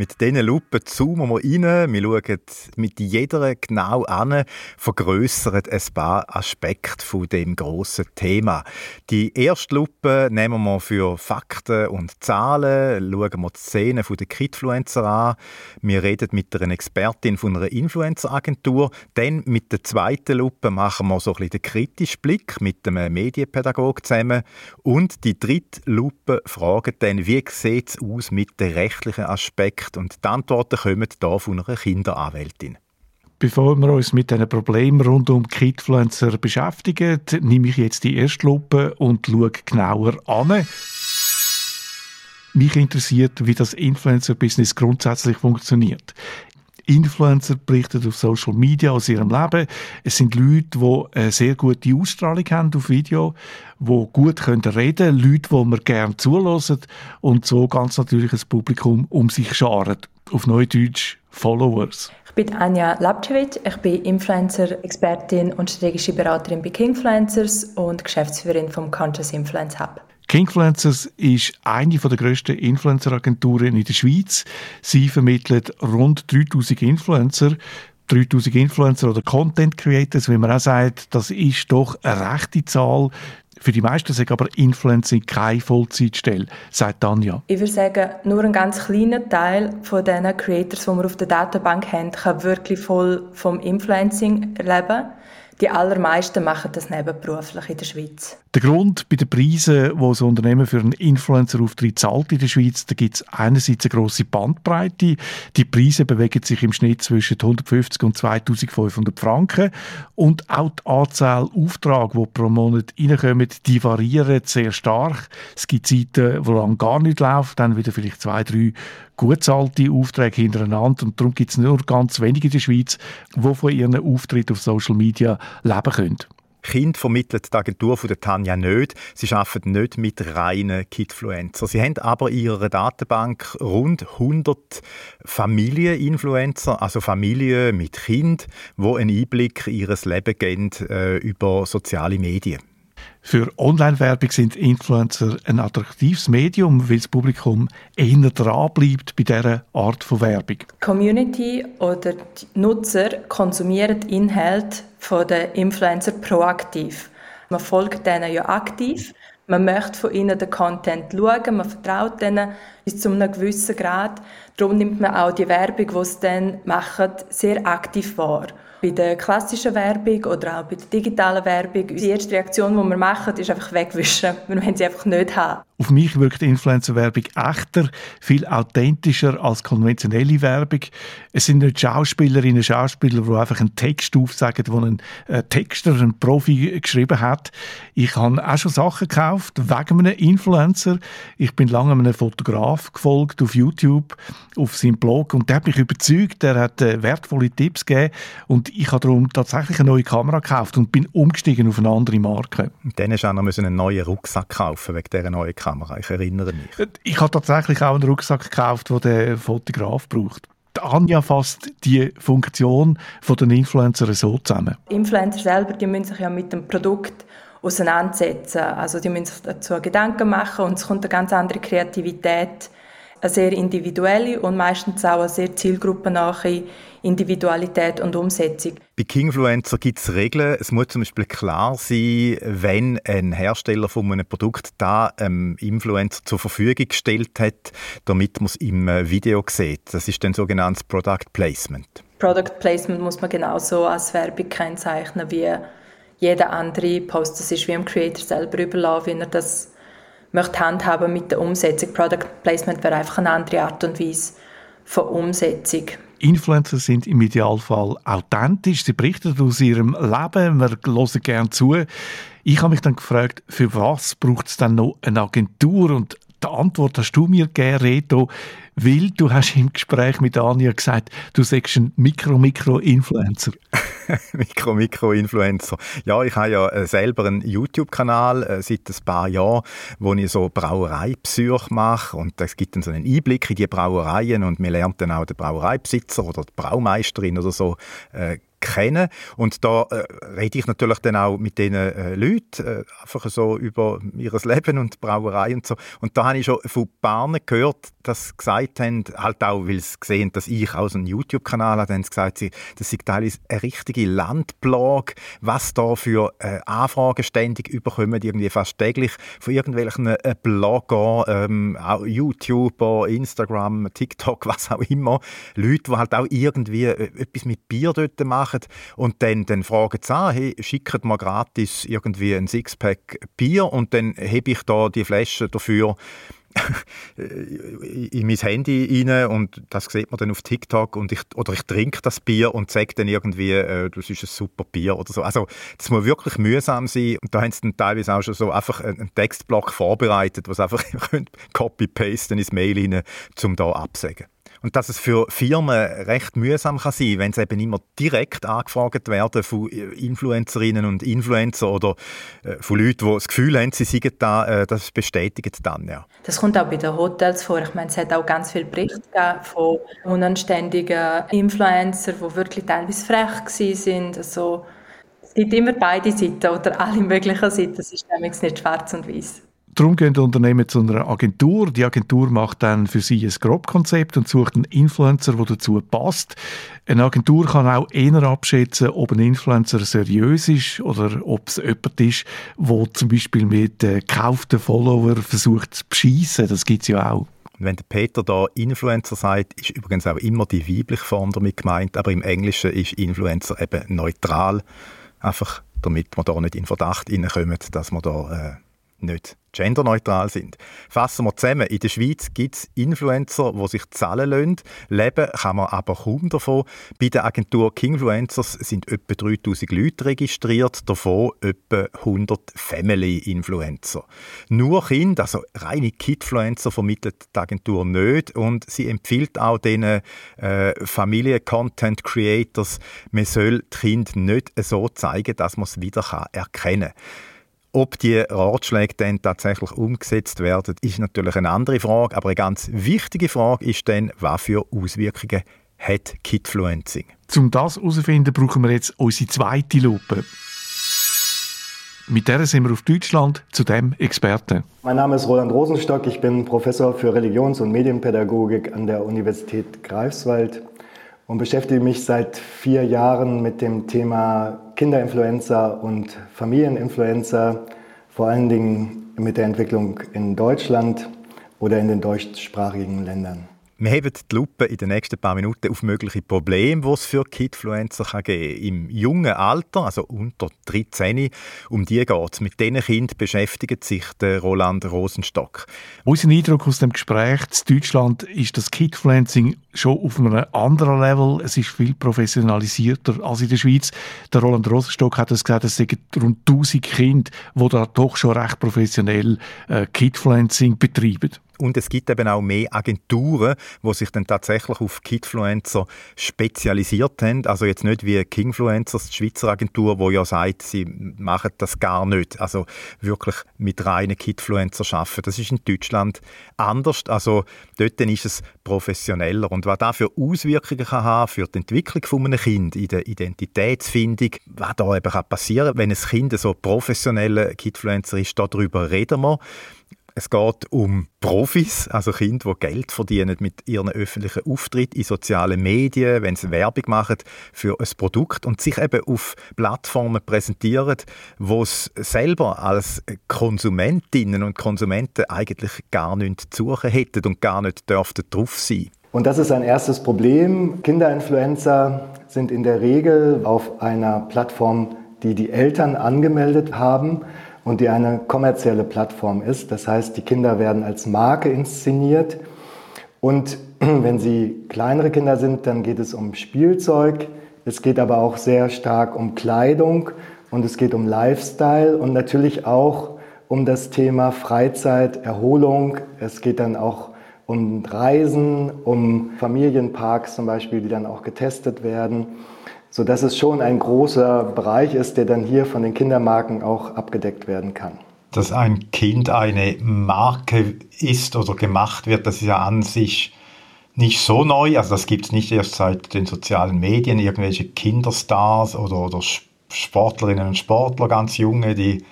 Mit diesen Lupen zoomen wir rein, wir schauen mit jeder genau an, vergrößern ein paar Aspekte von dem grossen Thema. Die erste Lupe nehmen wir für Fakten und Zahlen, schauen wir die Szene der Kidfluencer an, wir reden mit einer Expertin von einer Influencer-Agentur, dann mit der zweiten Lupe machen wir so ein den kritischen Blick mit einem Medienpädagog zusammen. Und die dritte Lupe fragt dann, wie sieht es aus mit den rechtlichen Aspekten Projekt und die Antworten kommen hier von einer Kinderanwältin. Bevor wir uns mit diesen Problemen rund um Kidfluencer beschäftigen, nehme ich jetzt die erste Lupe und schaue genauer an. Mich interessiert, wie das Influencer-Business grundsätzlich funktioniert. Influencer berichten auf Social Media aus ihrem Leben. Es sind Leute, die eine sehr gute Ausstrahlung haben auf Video, die gut reden können, Leute, die man gerne zulassen und so ganz natürlich ein Publikum um sich scharen. Auf Neudeutsch Followers. Ich bin Anja Lapcevic, ich bin Influencer, Expertin und strategische Beraterin bei Kingfluencers und Geschäftsführerin vom Conscious Influence Hub. Kingfluencers ist eine der grössten Influencer-Agenturen in der Schweiz. Sie vermittelt rund 3000 Influencer. 3000 Influencer oder Content Creators, wie man auch sagt, das ist doch eine rechte Zahl. Für die meisten sagen aber Influencing keine Vollzeitstelle, sagt Tanja. Ich würde sagen, nur ein ganz kleiner Teil von diesen Creators, die wir auf der Datenbank haben, kann wirklich voll vom Influencing leben. Die allermeisten machen das nebenberuflich in der Schweiz. Der Grund bei den Preisen, die ein Unternehmen für einen Influencer-Auftritt zahlt in der Schweiz, da gibt es einerseits eine grosse Bandbreite. Die Preise bewegen sich im Schnitt zwischen 150 und 2500 Franken. Und auch die Anzahl Aufträge, die pro Monat reinkommen, die variieren sehr stark. Es gibt Zeiten, wo lang gar nicht läuft, dann wieder vielleicht zwei, drei gut zahlte Aufträge hintereinander. Und darum gibt es nur ganz wenige in der Schweiz, die von ihren Auftritten auf Social Media leben können. Kind vermittelt die Agentur von der Tanja nicht. Sie arbeiten nicht mit reinen Kidfluencer. Sie haben aber in ihrer Datenbank rund 100 Familieninfluencer, also Familien mit Kind, wo einen Einblick in ihr Leben geben äh, über soziale Medien. Für Online-Werbung sind Influencer ein attraktives Medium, weil das Publikum eher dranbleibt bei dieser Art von Werbung. Die Community oder die Nutzer konsumieren Inhalte von den Influencer proaktiv. Man folgt denen ja aktiv, man möchte von ihnen den Content schauen, man vertraut denen bis zu einem gewissen Grad. Darum nimmt man auch die Werbung, die sie dann machen, sehr aktiv wahr. Bei der klassischen Werbung oder auch bei der digitalen Werbung, die erste Reaktion, die wir machen, ist einfach wegwischen. Wir wollen sie einfach nicht haben. Auf mich wirkt Influencer-Werbung echter, viel authentischer als konventionelle Werbung. Es sind nicht Schauspielerinnen Schauspieler, die einfach einen Text aufsagen, den ein äh, Texter, ein Profi geschrieben hat. Ich habe auch schon Sachen gekauft wegen einem Influencer. Ich bin lange einem Fotograf gefolgt auf YouTube auf seinem Blog und der hat mich überzeugt, der hat äh, wertvolle Tipps gegeben und ich habe darum tatsächlich eine neue Kamera gekauft und bin umgestiegen auf eine andere Marke. dann hast du auch noch einen neuen Rucksack kaufen wegen dieser neuen Kamera, ich erinnere mich. Äh, ich habe tatsächlich auch einen Rucksack gekauft, den der Fotograf braucht. Die Anja fasst die Funktion von den Influencern so zusammen. Influencer selber, die müssen sich ja mit dem Produkt auseinandersetzen. Also die müssen sich dazu Gedanken machen und es kommt eine ganz andere Kreativität, eine sehr individuelle und meistens auch eine sehr zielgruppennahe Individualität und Umsetzung. Bei Kingfluencer gibt es Regeln. Es muss zum Beispiel klar sein, wenn ein Hersteller von einem Produkt da einem Influencer zur Verfügung gestellt hat, damit man es im Video sieht. Das ist dann sogenanntes Product Placement. Product Placement muss man genauso als Werbung kennzeichnen wie jeder andere Post. Das ist wie dem Creator selber überlassen, wie er das möchte handhaben mit der Umsetzung. Product Placement wäre einfach eine andere Art und Weise von Umsetzung. Influencer sind im Idealfall authentisch, sie berichten aus ihrem Leben, wir hören gerne zu. Ich habe mich dann gefragt, für was braucht es dann noch eine Agentur? Und die Antwort hast du mir gegeben, Reto, weil du hast im Gespräch mit Anja gesagt, du sagst ein Mikro-Mikro-Influencer. Mikro-Mikro-Influencer. Ja, ich habe ja äh, selber einen YouTube-Kanal äh, seit ein paar Jahren, wo ich so Brauereipsyche mache und es gibt dann so einen Einblick in die Brauereien und man lernt dann auch den Brauereibesitzer oder die Braumeisterin oder so äh, kennen. Und da äh, rede ich natürlich dann auch mit diesen äh, Leuten äh, einfach so über ihr Leben und Brauerei und so. Und da habe ich schon von Bahnen gehört, sie gesagt haben, halt auch, weil sie gesehen dass ich auch so einen YouTube-Kanal habe, haben sie gesagt, das sei teilweise eine richtige Landplage, was da für äh, Anfragen ständig überkommen, irgendwie fast täglich von irgendwelchen äh, Bloggern, ähm, auch YouTuber, Instagram, TikTok, was auch immer. Leute, die halt auch irgendwie äh, etwas mit Bier dort machen und dann, dann fragen sie an, hey, schickt mir gratis irgendwie ein Sixpack Bier und dann hebe ich da die Flasche dafür in mein Handy rein und das sieht man dann auf TikTok und ich, oder ich trinke das Bier und sage dann irgendwie, äh, das ist ein super Bier oder so. Also das muss wirklich mühsam sein und da haben sie dann teilweise auch schon so einfach einen Textblock vorbereitet, was einfach copy-pasten ins Mail rein, um da abzusagen. Und dass es für Firmen recht mühsam kann sein, wenn sie eben immer direkt angefragt werden von Influencerinnen und Influencer oder äh, von Leuten, die das Gefühl haben, sie seien da, äh, das bestätigt dann, ja. Das kommt auch bei den Hotels vor. Ich meine, es hat auch ganz viele Berichte von unanständigen Influencern, die wirklich teilweise frech sind. Also, es gibt immer beide Seiten oder alle möglichen Seiten. Es ist nämlich nicht schwarz und weiß. Darum gehen die Unternehmen zu einer Agentur. Die Agentur macht dann für sie ein Grobkonzept und sucht einen Influencer, der dazu passt. Eine Agentur kann auch eher abschätzen, ob ein Influencer seriös ist oder ob es jemand ist, der zum Beispiel mit äh, gekauften Follower versucht zu beschissen. Das gibt es ja auch. Wenn der Peter da Influencer sagt, ist übrigens auch immer die weibliche Form damit gemeint, aber im Englischen ist Influencer eben neutral. Einfach damit man da nicht in Verdacht hineinkommt, dass man da äh, nicht genderneutral sind. Fassen wir zusammen. In der Schweiz gibt es Influencer, die sich zahlen lassen. Leben kann man aber kaum davon. Bei der Agentur Kingfluencers sind etwa 3000 Leute registriert, davon etwa 100 Family-Influencer. Nur Kinder, also reine Kidfluencer, vermittelt die Agentur nicht und sie empfiehlt auch den äh, Familien-Content-Creators, man soll die Kinder nicht so zeigen, dass man es wieder erkennen kann. Ob die Ratschläge dann tatsächlich umgesetzt werden, ist natürlich eine andere Frage. Aber eine ganz wichtige Frage ist dann, was für Auswirkungen hat Kidfluencing? Um das herauszufinden, brauchen wir jetzt unsere zweite Lupe. Mit der sind wir auf Deutschland zu dem Experten. Mein Name ist Roland Rosenstock. Ich bin Professor für Religions- und Medienpädagogik an der Universität Greifswald und beschäftige mich seit vier Jahren mit dem Thema Kinderinfluencer und Familieninfluencer, vor allen Dingen mit der Entwicklung in Deutschland oder in den deutschsprachigen Ländern. Wir heben die Lupe in den nächsten paar Minuten auf mögliche Probleme, die es für Kidfluencer kann geben. Im jungen Alter, also unter 13, um die geht es. Mit diesen Kindern beschäftigt sich der Roland Rosenstock. Unser Eindruck aus dem Gespräch in Deutschland ist das Kidfluencing schon auf einem anderen Level. Es ist viel professionalisierter als in der Schweiz. Der Roland Rosenstock hat es gesagt, es sind rund 1000 Kinder, die da doch schon recht professionell äh, Kidfluencing betreiben. Und es gibt eben auch mehr Agenturen, die sich dann tatsächlich auf Kidfluencer spezialisiert haben. Also jetzt nicht wie Kingfluencers, die Schweizer Agentur, wo ja sagt, sie machen das gar nicht. Also wirklich mit reinen Kidfluencer arbeiten. Das ist in Deutschland anders. Also dort ist es professioneller. Und was das für Auswirkungen kann haben für die Entwicklung von einem Kind in der Identitätsfindung, was da eben passieren kann, wenn ein Kind so professioneller Kidfluencer ist, darüber reden wir. Es geht um Profis, also Kinder, die Geld verdienen mit ihren öffentlichen Auftritt in sozialen Medien, wenn sie Werbung machen für ein Produkt und sich eben auf Plattformen präsentieren, wo es selber als Konsumentinnen und Konsumenten eigentlich gar nichts zu suchen hätten und gar nicht dürften drauf sein. Und das ist ein erstes Problem. Kinderinfluencer sind in der Regel auf einer Plattform, die die Eltern angemeldet haben und die eine kommerzielle Plattform ist. Das heißt, die Kinder werden als Marke inszeniert. Und wenn sie kleinere Kinder sind, dann geht es um Spielzeug. Es geht aber auch sehr stark um Kleidung und es geht um Lifestyle und natürlich auch um das Thema Freizeit, Erholung. Es geht dann auch um Reisen, um Familienparks zum Beispiel, die dann auch getestet werden sodass es schon ein großer Bereich ist, der dann hier von den Kindermarken auch abgedeckt werden kann. Dass ein Kind eine Marke ist oder gemacht wird, das ist ja an sich nicht so neu. Also das gibt es nicht erst seit den sozialen Medien, irgendwelche Kinderstars oder, oder Sportlerinnen und Sportler, ganz junge, die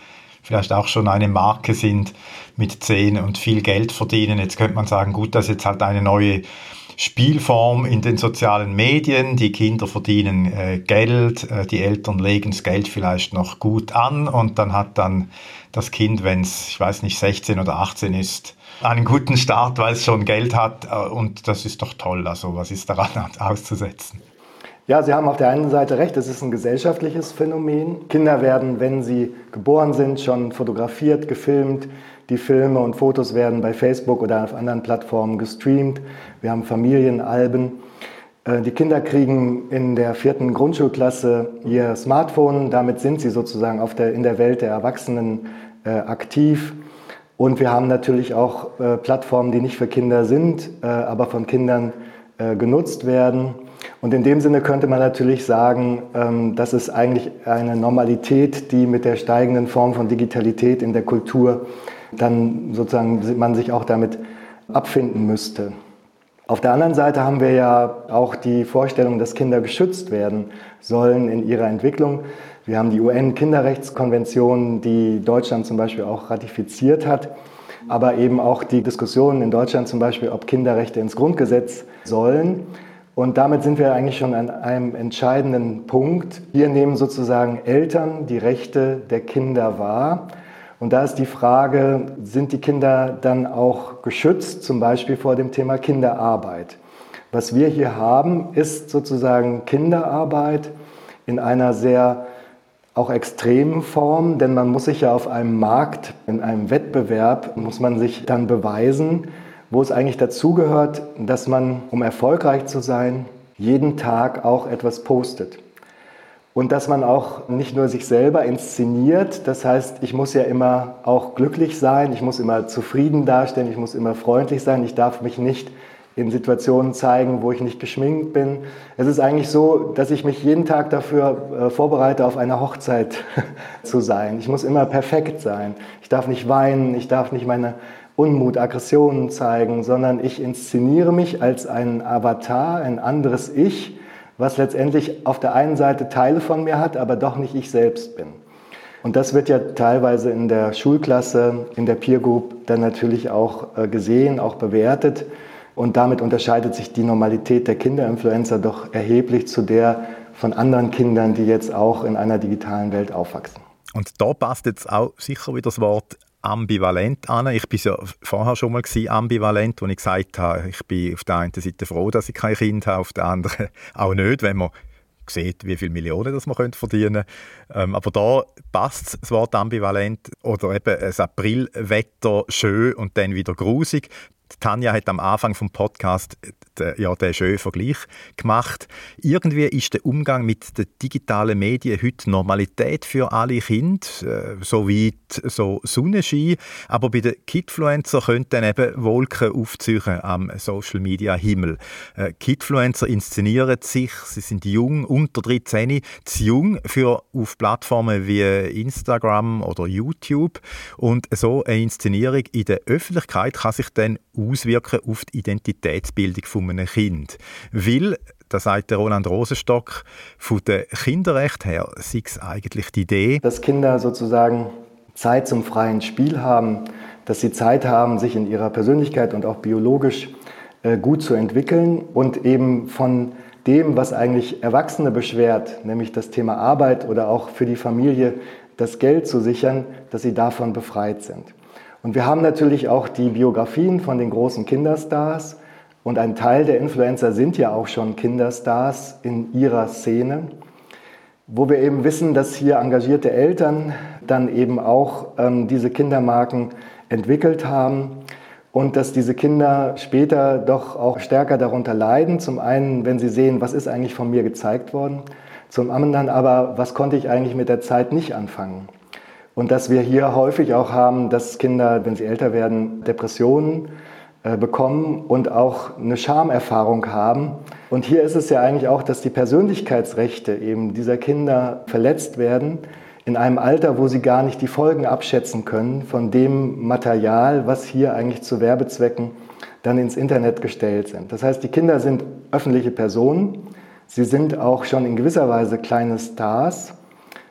vielleicht auch schon eine Marke sind mit 10 und viel Geld verdienen. Jetzt könnte man sagen, gut, das ist jetzt halt eine neue Spielform in den sozialen Medien. Die Kinder verdienen äh, Geld, äh, die Eltern legen das Geld vielleicht noch gut an und dann hat dann das Kind, wenn es, ich weiß nicht, 16 oder 18 ist, einen guten Start, weil es schon Geld hat äh, und das ist doch toll. Also was ist daran auszusetzen? Ja, Sie haben auf der einen Seite recht, es ist ein gesellschaftliches Phänomen. Kinder werden, wenn sie geboren sind, schon fotografiert, gefilmt, die Filme und Fotos werden bei Facebook oder auf anderen Plattformen gestreamt. Wir haben Familienalben. Äh, die Kinder kriegen in der vierten Grundschulklasse ihr Smartphone. Damit sind sie sozusagen auf der, in der Welt der Erwachsenen äh, aktiv. Und wir haben natürlich auch äh, Plattformen, die nicht für Kinder sind, äh, aber von Kindern äh, genutzt werden. Und in dem Sinne könnte man natürlich sagen, ähm, das ist eigentlich eine Normalität, die mit der steigenden Form von Digitalität in der Kultur dann sozusagen man sich auch damit abfinden müsste. Auf der anderen Seite haben wir ja auch die Vorstellung, dass Kinder geschützt werden sollen in ihrer Entwicklung. Wir haben die UN-Kinderrechtskonvention, die Deutschland zum Beispiel auch ratifiziert hat, aber eben auch die Diskussion in Deutschland zum Beispiel, ob Kinderrechte ins Grundgesetz sollen. Und damit sind wir eigentlich schon an einem entscheidenden Punkt. Hier nehmen sozusagen Eltern die Rechte der Kinder wahr und da ist die Frage, sind die Kinder dann auch geschützt, zum Beispiel vor dem Thema Kinderarbeit? Was wir hier haben, ist sozusagen Kinderarbeit in einer sehr auch extremen Form, denn man muss sich ja auf einem Markt, in einem Wettbewerb, muss man sich dann beweisen, wo es eigentlich dazugehört, dass man, um erfolgreich zu sein, jeden Tag auch etwas postet und dass man auch nicht nur sich selber inszeniert, das heißt, ich muss ja immer auch glücklich sein, ich muss immer zufrieden dastehen, ich muss immer freundlich sein, ich darf mich nicht in Situationen zeigen, wo ich nicht geschminkt bin. Es ist eigentlich so, dass ich mich jeden Tag dafür äh, vorbereite, auf einer Hochzeit zu sein. Ich muss immer perfekt sein. Ich darf nicht weinen, ich darf nicht meine Unmut, Aggressionen zeigen, sondern ich inszeniere mich als ein Avatar, ein anderes Ich, was letztendlich auf der einen Seite Teile von mir hat, aber doch nicht ich selbst bin. Und das wird ja teilweise in der Schulklasse, in der Peer Group dann natürlich auch äh, gesehen, auch bewertet. Und damit unterscheidet sich die Normalität der Kinderinfluencer doch erheblich zu der von anderen Kindern, die jetzt auch in einer digitalen Welt aufwachsen. Und da passt jetzt auch sicher wieder das Wort ambivalent an. Ich bin ja vorher schon mal ambivalent, wo ich gesagt habe, ich bin auf der einen Seite froh, dass ich kein Kind habe, auf der anderen auch nicht, wenn man sieht, wie viele Millionen das man verdienen könnte. Ähm, aber da passt das Wort ambivalent oder eben das Aprilwetter schön und dann wieder grusig. Tanja hat am Anfang vom Podcast ja den schönen Vergleich gemacht. Irgendwie ist der Umgang mit den digitalen Medien heute Normalität für alle Kinder, äh, so weit so Sonnenschein. Aber bei den Kidfluencer können dann eben Wolken aufziehen am Social Media Himmel. Äh, Kidfluencer inszenieren sich, sie sind jung, unter 13, zu jung für auf Plattformen wie Instagram oder YouTube. Und so eine Inszenierung in der Öffentlichkeit kann sich dann auswirken auf die Identitätsbildung von einem Kind. Weil das sagt Roland Rosenstock, von den Kinderrechten her sei es eigentlich die Idee, dass Kinder sozusagen Zeit zum freien Spiel haben, dass sie Zeit haben, sich in ihrer Persönlichkeit und auch biologisch äh, gut zu entwickeln und eben von dem, was eigentlich Erwachsene beschwert, nämlich das Thema Arbeit oder auch für die Familie das Geld zu sichern, dass sie davon befreit sind. Und wir haben natürlich auch die Biografien von den großen Kinderstars. Und ein Teil der Influencer sind ja auch schon Kinderstars in ihrer Szene, wo wir eben wissen, dass hier engagierte Eltern dann eben auch ähm, diese Kindermarken entwickelt haben und dass diese Kinder später doch auch stärker darunter leiden. Zum einen, wenn sie sehen, was ist eigentlich von mir gezeigt worden, zum anderen aber, was konnte ich eigentlich mit der Zeit nicht anfangen. Und dass wir hier häufig auch haben, dass Kinder, wenn sie älter werden, Depressionen bekommen und auch eine Schamerfahrung haben. Und hier ist es ja eigentlich auch, dass die Persönlichkeitsrechte eben dieser Kinder verletzt werden in einem Alter, wo sie gar nicht die Folgen abschätzen können von dem Material, was hier eigentlich zu Werbezwecken dann ins Internet gestellt sind. Das heißt, die Kinder sind öffentliche Personen, sie sind auch schon in gewisser Weise kleine Stars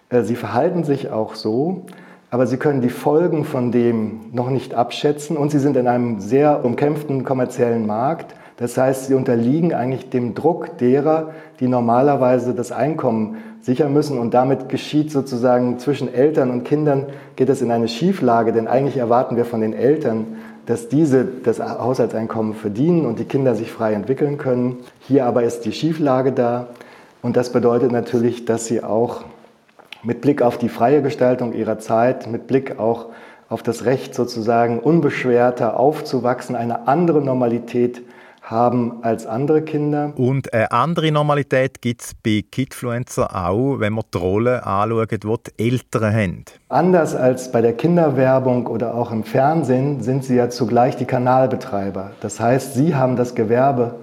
äh, sie verhalten sich auch so, aber sie können die Folgen von dem noch nicht abschätzen und sie sind in einem sehr umkämpften kommerziellen Markt. Das heißt, sie unterliegen eigentlich dem Druck derer, die normalerweise das Einkommen sichern müssen und damit geschieht sozusagen zwischen Eltern und Kindern geht es in eine Schieflage, denn eigentlich erwarten wir von den Eltern, dass diese das Haushaltseinkommen verdienen und die Kinder sich frei entwickeln können. Hier aber ist die Schieflage da und das bedeutet natürlich, dass sie auch mit Blick auf die freie Gestaltung ihrer Zeit, mit Blick auch auf das Recht sozusagen unbeschwerter aufzuwachsen, eine andere Normalität haben als andere Kinder. Und eine andere Normalität gibt es bei Kidfluencer auch, wenn man die Rolle anschaut, die die Eltern haben. Anders als bei der Kinderwerbung oder auch im Fernsehen sind sie ja zugleich die Kanalbetreiber. Das heißt, sie haben das Gewerbe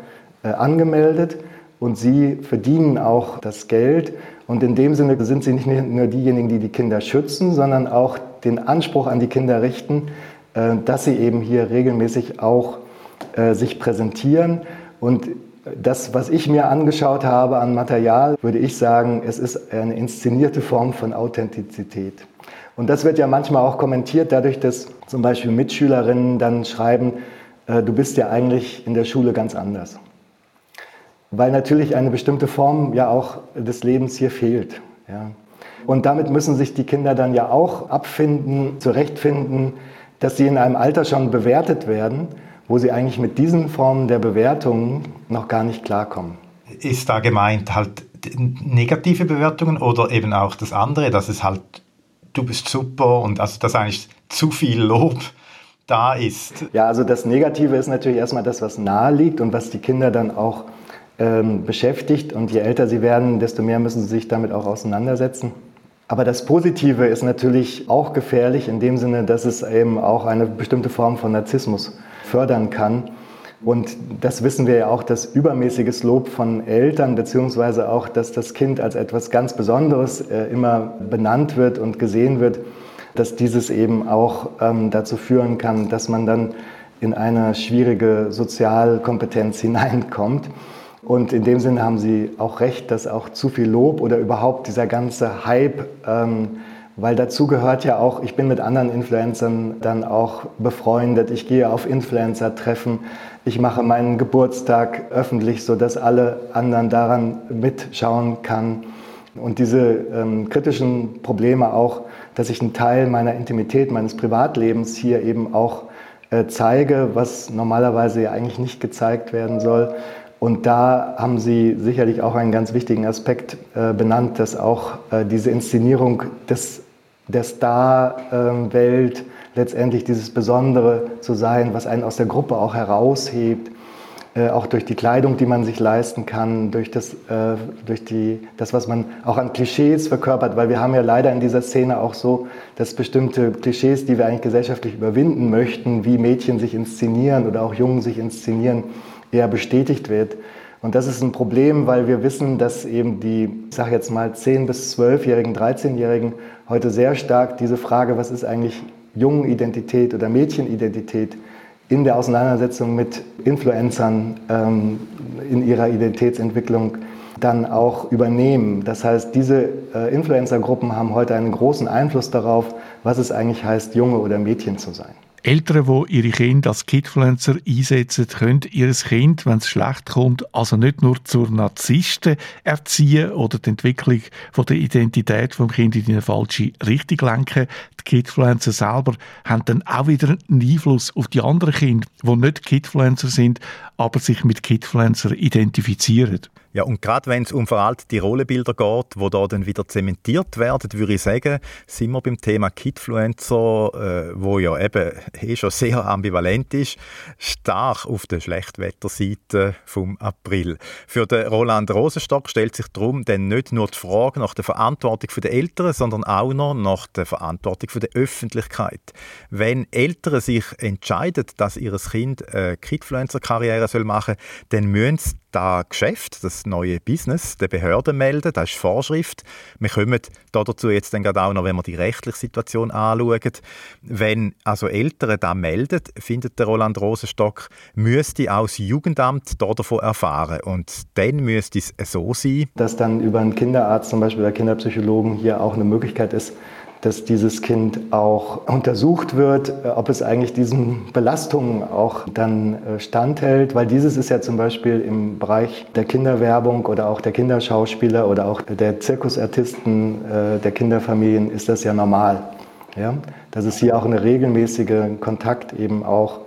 äh, angemeldet und sie verdienen auch das Geld. Und in dem Sinne sind sie nicht nur diejenigen, die die Kinder schützen, sondern auch den Anspruch an die Kinder richten, äh, dass sie eben hier regelmäßig auch äh, sich präsentieren. Und das, was ich mir angeschaut habe an Material, würde ich sagen, es ist eine inszenierte Form von Authentizität. Und das wird ja manchmal auch kommentiert, dadurch, dass zum Beispiel Mitschülerinnen dann schreiben, äh, du bist ja eigentlich in der Schule ganz anders weil natürlich eine bestimmte Form ja auch des Lebens hier fehlt. Ja. Und damit müssen sich die Kinder dann ja auch abfinden, zurechtfinden, dass sie in einem Alter schon bewertet werden, wo sie eigentlich mit diesen Formen der Bewertungen noch gar nicht klarkommen. Ist da gemeint halt negative Bewertungen oder eben auch das andere, dass es halt du bist super und also dass eigentlich zu viel Lob da ist? Ja, also das Negative ist natürlich erstmal das, was nahe liegt und was die Kinder dann auch ähm, beschäftigt und je älter sie werden, desto mehr müssen sie sich damit auch auseinandersetzen. Aber das Positive ist natürlich auch gefährlich in dem Sinne, dass es eben auch eine bestimmte Form von Narzissmus fördern kann. Und das wissen wir ja auch, dass übermäßiges Lob von Eltern, beziehungsweise auch, dass das Kind als etwas ganz Besonderes äh, immer benannt wird und gesehen wird, dass dieses eben auch ähm, dazu führen kann, dass man dann in eine schwierige Sozialkompetenz hineinkommt. Und in dem Sinne haben Sie auch recht, dass auch zu viel Lob oder überhaupt dieser ganze Hype, ähm, weil dazu gehört ja auch, ich bin mit anderen Influencern dann auch befreundet, ich gehe auf Influencer-Treffen, ich mache meinen Geburtstag öffentlich, sodass alle anderen daran mitschauen kann. Und diese ähm, kritischen Probleme auch, dass ich einen Teil meiner Intimität, meines Privatlebens hier eben auch äh, zeige, was normalerweise ja eigentlich nicht gezeigt werden soll, und da haben Sie sicherlich auch einen ganz wichtigen Aspekt äh, benannt, dass auch äh, diese Inszenierung des, der Star-Welt, äh, letztendlich dieses Besondere zu sein, was einen aus der Gruppe auch heraushebt, äh, auch durch die Kleidung, die man sich leisten kann, durch, das, äh, durch die, das, was man auch an Klischees verkörpert, weil wir haben ja leider in dieser Szene auch so, dass bestimmte Klischees, die wir eigentlich gesellschaftlich überwinden möchten, wie Mädchen sich inszenieren oder auch Jungen sich inszenieren, eher bestätigt wird. Und das ist ein Problem, weil wir wissen, dass eben die, ich sage jetzt mal, 10- bis 12-Jährigen, 13-Jährigen heute sehr stark diese Frage, was ist eigentlich Jungenidentität oder Mädchenidentität, in der Auseinandersetzung mit Influencern ähm, in ihrer Identitätsentwicklung dann auch übernehmen. Das heißt, diese äh, Influencer-Gruppen haben heute einen großen Einfluss darauf, was es eigentlich heißt, Junge oder Mädchen zu sein. Eltern, die ihre Kinder als Kidfluencer einsetzen, können ihr Kind, wenn es schlecht kommt, also nicht nur zur Narzissten erziehen oder die Entwicklung von der Identität vom Kind in eine falsche Richtung lenken. Die Kidfluencer selber haben dann auch wieder einen Einfluss auf die anderen Kinder, die nicht Kidfluencer sind, aber sich mit Kidfluencer identifizieren. Ja, und gerade wenn es um veraltete Rollenbilder geht, wo da dann wieder zementiert werden, würde ich sagen, sind wir beim Thema Kidfluencer, äh, wo ja eben eh schon sehr ambivalent ist, stark auf der Schlechtwetterseite vom April. Für den Roland Rosenstock stellt sich darum dann nicht nur die Frage nach der Verantwortung der Eltern, sondern auch noch nach der Verantwortung der Öffentlichkeit. Wenn Eltern sich entscheiden, dass ihr Kind eine Kidfluencer-Karriere machen soll, dann müssen sie das Geschäft, das neue Business, der Behörden melden. Das ist Vorschrift. Wir kommen dazu jetzt dann gerade auch noch, wenn wir die rechtliche Situation anschauen. Wenn also Eltern da melden, findet der Roland Rosenstock, müsste auch das Jugendamt davon erfahren. Und dann müsste es so sein, dass dann über einen Kinderarzt, zum Beispiel der Kinderpsychologen, hier auch eine Möglichkeit ist, dass dieses Kind auch untersucht wird, äh, ob es eigentlich diesen Belastungen auch dann äh, standhält, weil dieses ist ja zum Beispiel im Bereich der Kinderwerbung oder auch der Kinderschauspieler oder auch der Zirkusartisten äh, der Kinderfamilien ist das ja normal. Ja? Dass es hier auch eine regelmäßige Kontakt eben auch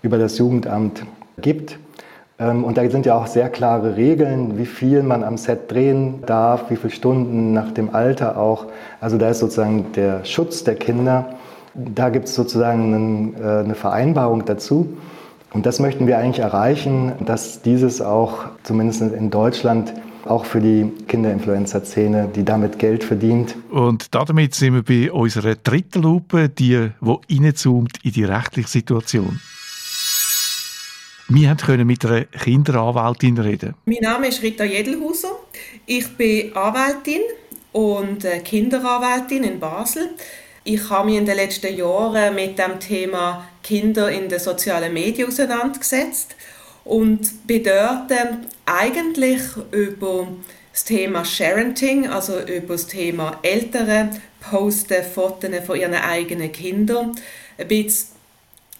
über das Jugendamt gibt. Ähm, und da sind ja auch sehr klare Regeln, wie viel man am Set drehen darf, wie viele Stunden nach dem Alter auch. Also da ist sozusagen der Schutz der Kinder. Da gibt es sozusagen äh, eine Vereinbarung dazu. Und das möchten wir eigentlich erreichen, dass dieses auch zumindest in Deutschland auch für die Kinderinfluencer-Szene, die damit Geld verdient. Und damit sind wir bei unserer dritten Lupe, die, die reinzoomt in die rechtliche Situation. Wir können mit einer Kinderanwältin reden. Mein Name ist Rita Jedelhuser. Ich bin Anwältin und Kinderanwältin in Basel. Ich habe mich in den letzten Jahren mit dem Thema Kinder in den sozialen Medien auseinandergesetzt und bin dort eigentlich über das Thema Sharenting, also über das Thema Eltern posten Fotos von ihren eigenen Kindern, ein bisschen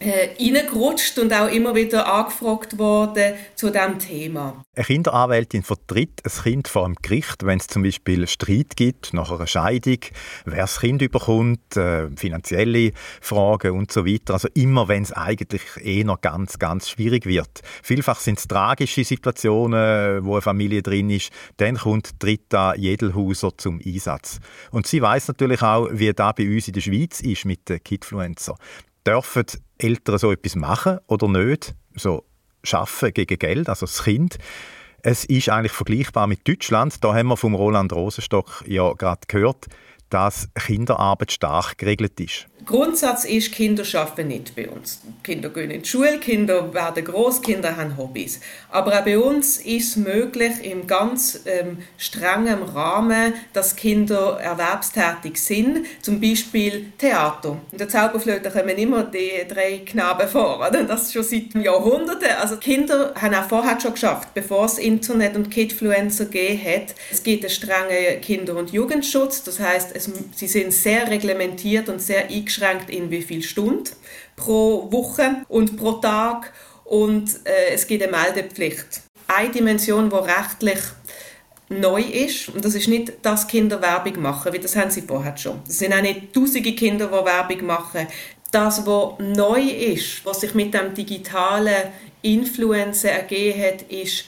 äh, reingerutscht und auch immer wieder angefragt worden zu diesem Thema. Eine Kinderanwältin vertritt ein Kind vor dem Gericht, wenn es zum Beispiel Streit gibt nach einer Scheidung, wer das Kind überkommt, äh, finanzielle Fragen und so weiter. Also immer, wenn es eigentlich eh noch ganz, ganz schwierig wird. Vielfach sind es tragische Situationen, wo eine Familie drin ist. Dann kommt Dritta Jedelhuser zum Einsatz. Und sie weiß natürlich auch, wie da bei uns in der Schweiz ist mit den Kidfluencer dürfen Eltern so etwas machen oder nicht? So schaffen gegen Geld, also das Kind. Es ist eigentlich vergleichbar mit Deutschland. Da haben wir vom Roland Rosenstock ja gerade gehört, dass Kinderarbeit stark geregelt ist. Grundsatz ist, Kinder arbeiten nicht bei uns. Kinder gehen in die Schule, Kinder werden groß, Kinder haben Hobbys. Aber auch bei uns ist es möglich, im ganz ähm, strengen Rahmen, dass Kinder erwerbstätig sind. Zum Beispiel Theater. In der Zauberflöte kommen immer die drei Knaben vor. Oder? Das schon seit Jahrhunderten. Also Kinder haben auch vorher schon geschafft, bevor es Internet und Kidfluencer gegeben hat. Es gibt einen strengen Kinder- und Jugendschutz. Das heißt, sie sind sehr reglementiert und sehr eingeschränkt eingeschränkt in wie viel Stunden pro Woche und pro Tag und äh, es gibt eine Meldepflicht. Eine Dimension, die rechtlich neu ist, und das ist nicht, dass Kinder Werbung machen, wie das haben sie vorher schon. Es sind auch nicht tausende Kinder, die Werbung machen. Das, was neu ist, was sich mit dem digitalen Influencer ergeben hat, ist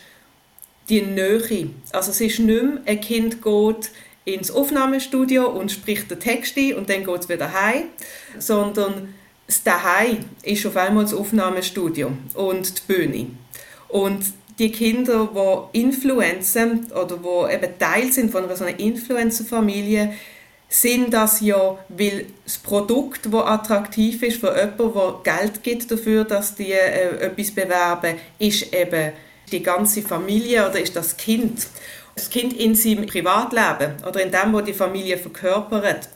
die Nähe. Also es ist nicht mehr, ein Kind geht ins Aufnahmestudio und spricht den Text ein und dann geht es wieder heim, sondern das Daheim ist auf einmal das Aufnahmestudio und die Bühne. Und die Kinder, die influenzen oder die eben Teil sind von so einer Influencer-Familie, sind das ja, weil das Produkt, das attraktiv ist für jemanden, der Geld gibt dafür, dass die äh, etwas bewerben, ist eben die ganze Familie oder ist das Kind. Das Kind in seinem Privatleben oder in dem, wo die Familie verkörpert.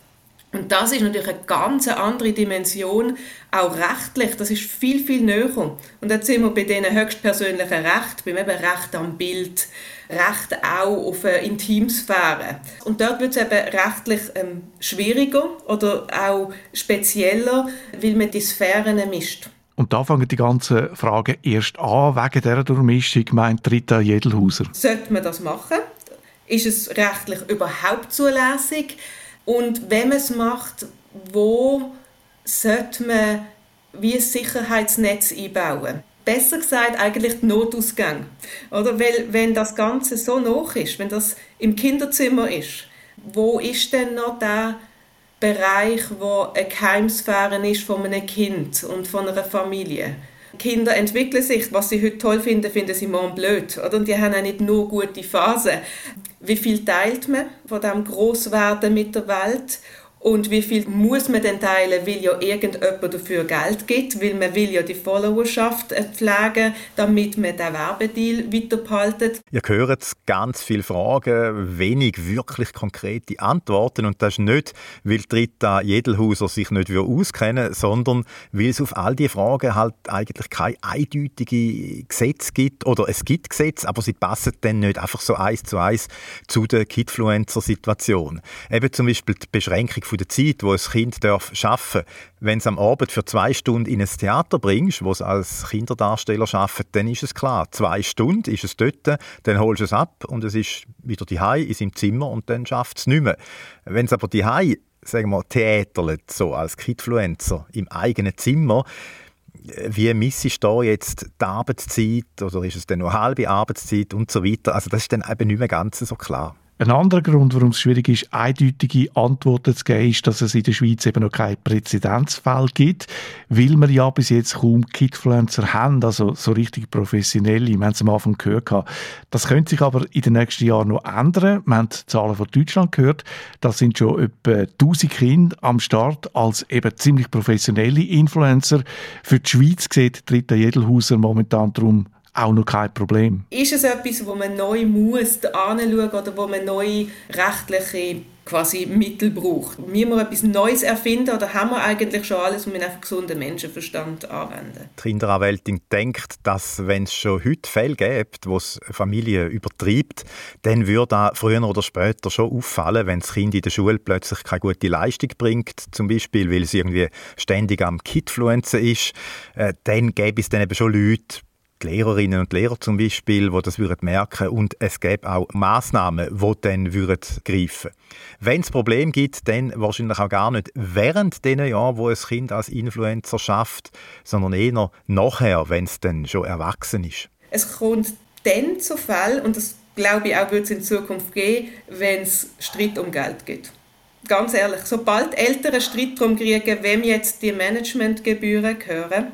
Und das ist natürlich eine ganz andere Dimension, auch rechtlich, das ist viel, viel näher. Und jetzt sind wir bei diesen höchstpersönlichen Rechten, beim eben Recht am Bild, Recht auch auf eine Intimsphäre. Und dort wird es eben rechtlich ähm, schwieriger oder auch spezieller, weil man die Sphären mischt. Und da fangen die ganzen Fragen erst an, wegen dieser Durchmischung, meint Rita Jedelhauser. Sollte man das machen? Ist es rechtlich überhaupt zulässig? Und wenn man es macht, wo sollte man wie ein Sicherheitsnetz einbauen? Besser gesagt eigentlich die Notausgang. Oder? Weil, wenn das Ganze so hoch ist, wenn das im Kinderzimmer ist, wo ist denn noch der Bereich, wo eine Geheimsphäre ist von einem Kind und von einer Familie? Kinder entwickeln sich, was sie heute toll finden, finden sie morgen blöd. Oder? Und die haben auch nicht nur gute Phasen. Wie viel teilt man von dem Großwerden mit der Welt? Und wie viel muss man denn teilen, weil ja irgendjemand dafür Geld gibt, weil man will ja die Followerschaft pflegen, damit man den Werbedeal weiterbehaltet. Ihr hört ganz viele Fragen, wenig wirklich konkrete Antworten und das ist nicht, weil Rita Jedelhauser sich nicht auskennen sondern weil es auf all diese Fragen halt eigentlich keine eindeutige Gesetze gibt oder es gibt Gesetze, aber sie passen dann nicht einfach so eins zu eins zu der Kidfluencer-Situation. Eben zum Beispiel die Beschränkung von der Zeit, wo ein Kind darf arbeiten Wenn es am Abend für zwei Stunden in ein Theater bringst, wo es als Kinderdarsteller arbeitet, dann ist es klar, zwei Stunden ist es dort, dann holst du es ab und es ist wieder die in seinem Zimmer und dann schafft es nicht mehr. Wenn es aber die sagen wir, theaterlet, so als Kidfluencer im eigenen Zimmer, wie missest du da jetzt die Arbeitszeit oder ist es dann nur halbe Arbeitszeit und so weiter? Also das ist dann eben nicht mehr ganz so klar. Ein anderer Grund, warum es schwierig ist, eindeutige Antworten zu geben, ist, dass es in der Schweiz eben noch kein Präzedenzfall gibt, weil wir ja bis jetzt kaum Kidfluencer haben, also so richtig professionelle. Wir haben es am Anfang gehört. Das könnte sich aber in den nächsten Jahren noch ändern. Wir haben die Zahlen von Deutschland gehört. Das sind schon etwa 1000 Kinder am Start als eben ziemlich professionelle Influencer. Für die Schweiz sieht Rita Jedelhauser momentan darum auch noch kein Problem. Ist es etwas, wo man neu muss anschauen oder wo man neue rechtliche quasi Mittel braucht? Müssen wir etwas Neues erfinden oder haben wir eigentlich schon alles und wir einfach gesunden Menschenverstand anwenden? Die Kinderanwältin denkt, dass wenn es schon heute Fälle gibt, wo es Familie übertreibt, dann würde früher oder später schon auffallen, wenn das Kind in der Schule plötzlich keine gute Leistung bringt, zum Beispiel, weil es irgendwie ständig am Kidfluenzen ist, äh, dann gäbe es dann eben schon Leute, die Lehrerinnen und Lehrer zum Beispiel, die das würden merken und es gäbe auch Maßnahmen, die dann würden greifen. Wenn es Problem gibt, dann wahrscheinlich auch gar nicht während den Jahren, wo ein Kind als Influencer schafft, sondern eher nachher, wenn es dann schon erwachsen ist. Es kommt dann zu Fall und das glaube ich auch wird es in Zukunft geben, wenn es Streit um Geld gibt. Ganz ehrlich, sobald Eltern Streit darum kriegen, wem jetzt die Managementgebühren gehören,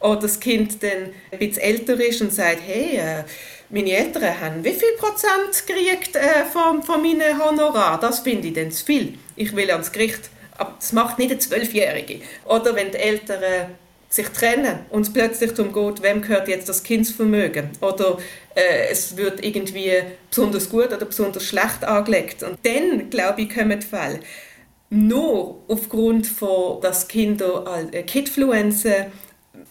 oder das Kind dann ein bisschen älter ist und sagt, hey, äh, meine Eltern haben wie viel Prozent gekriegt äh, von, von meinem Honorar? Das finde ich dann zu viel. Ich will ans Gericht. Aber das macht nicht eine Zwölfjährige. Oder wenn die Eltern äh, sich trennen und es plötzlich darum geht, wem gehört jetzt das Kindsvermögen oder äh, es wird irgendwie besonders gut oder besonders schlecht angelegt. Und dann, glaube ich, kommen die Fälle. Nur aufgrund von, dass Kinder Kidfluenzen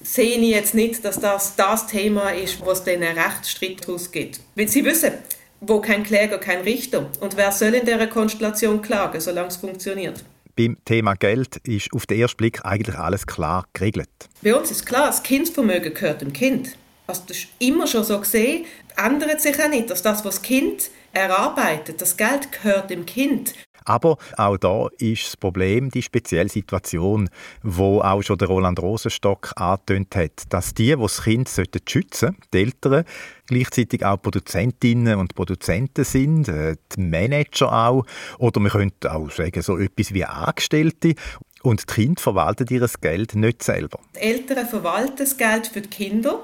sehe ich jetzt nicht, dass das das Thema ist, wo es den Rechtsstreit daraus gibt. Weil sie wissen, wo kein Kläger, kein Richter. Und wer soll in dieser Konstellation klagen, solange es funktioniert? Beim Thema Geld ist auf den ersten Blick eigentlich alles klar geregelt. Bei uns ist klar, das Kindsvermögen gehört dem Kind. Also das ist immer schon so gesehen, ändert sich auch nicht, dass das, was das Kind erarbeitet, das Geld gehört dem Kind. Aber auch da ist das Problem die spezielle Situation, wo auch schon der Roland Rosenstock angetönt hat, dass die, die das Kind schützen sollten, die Eltern, gleichzeitig auch Produzentinnen und Produzenten sind, äh, die Manager auch, oder man könnte auch sagen, so etwas wie Angestellte. Und die Kinder verwalten ihr Geld nicht selber. Die Eltern verwalten das Geld für die Kinder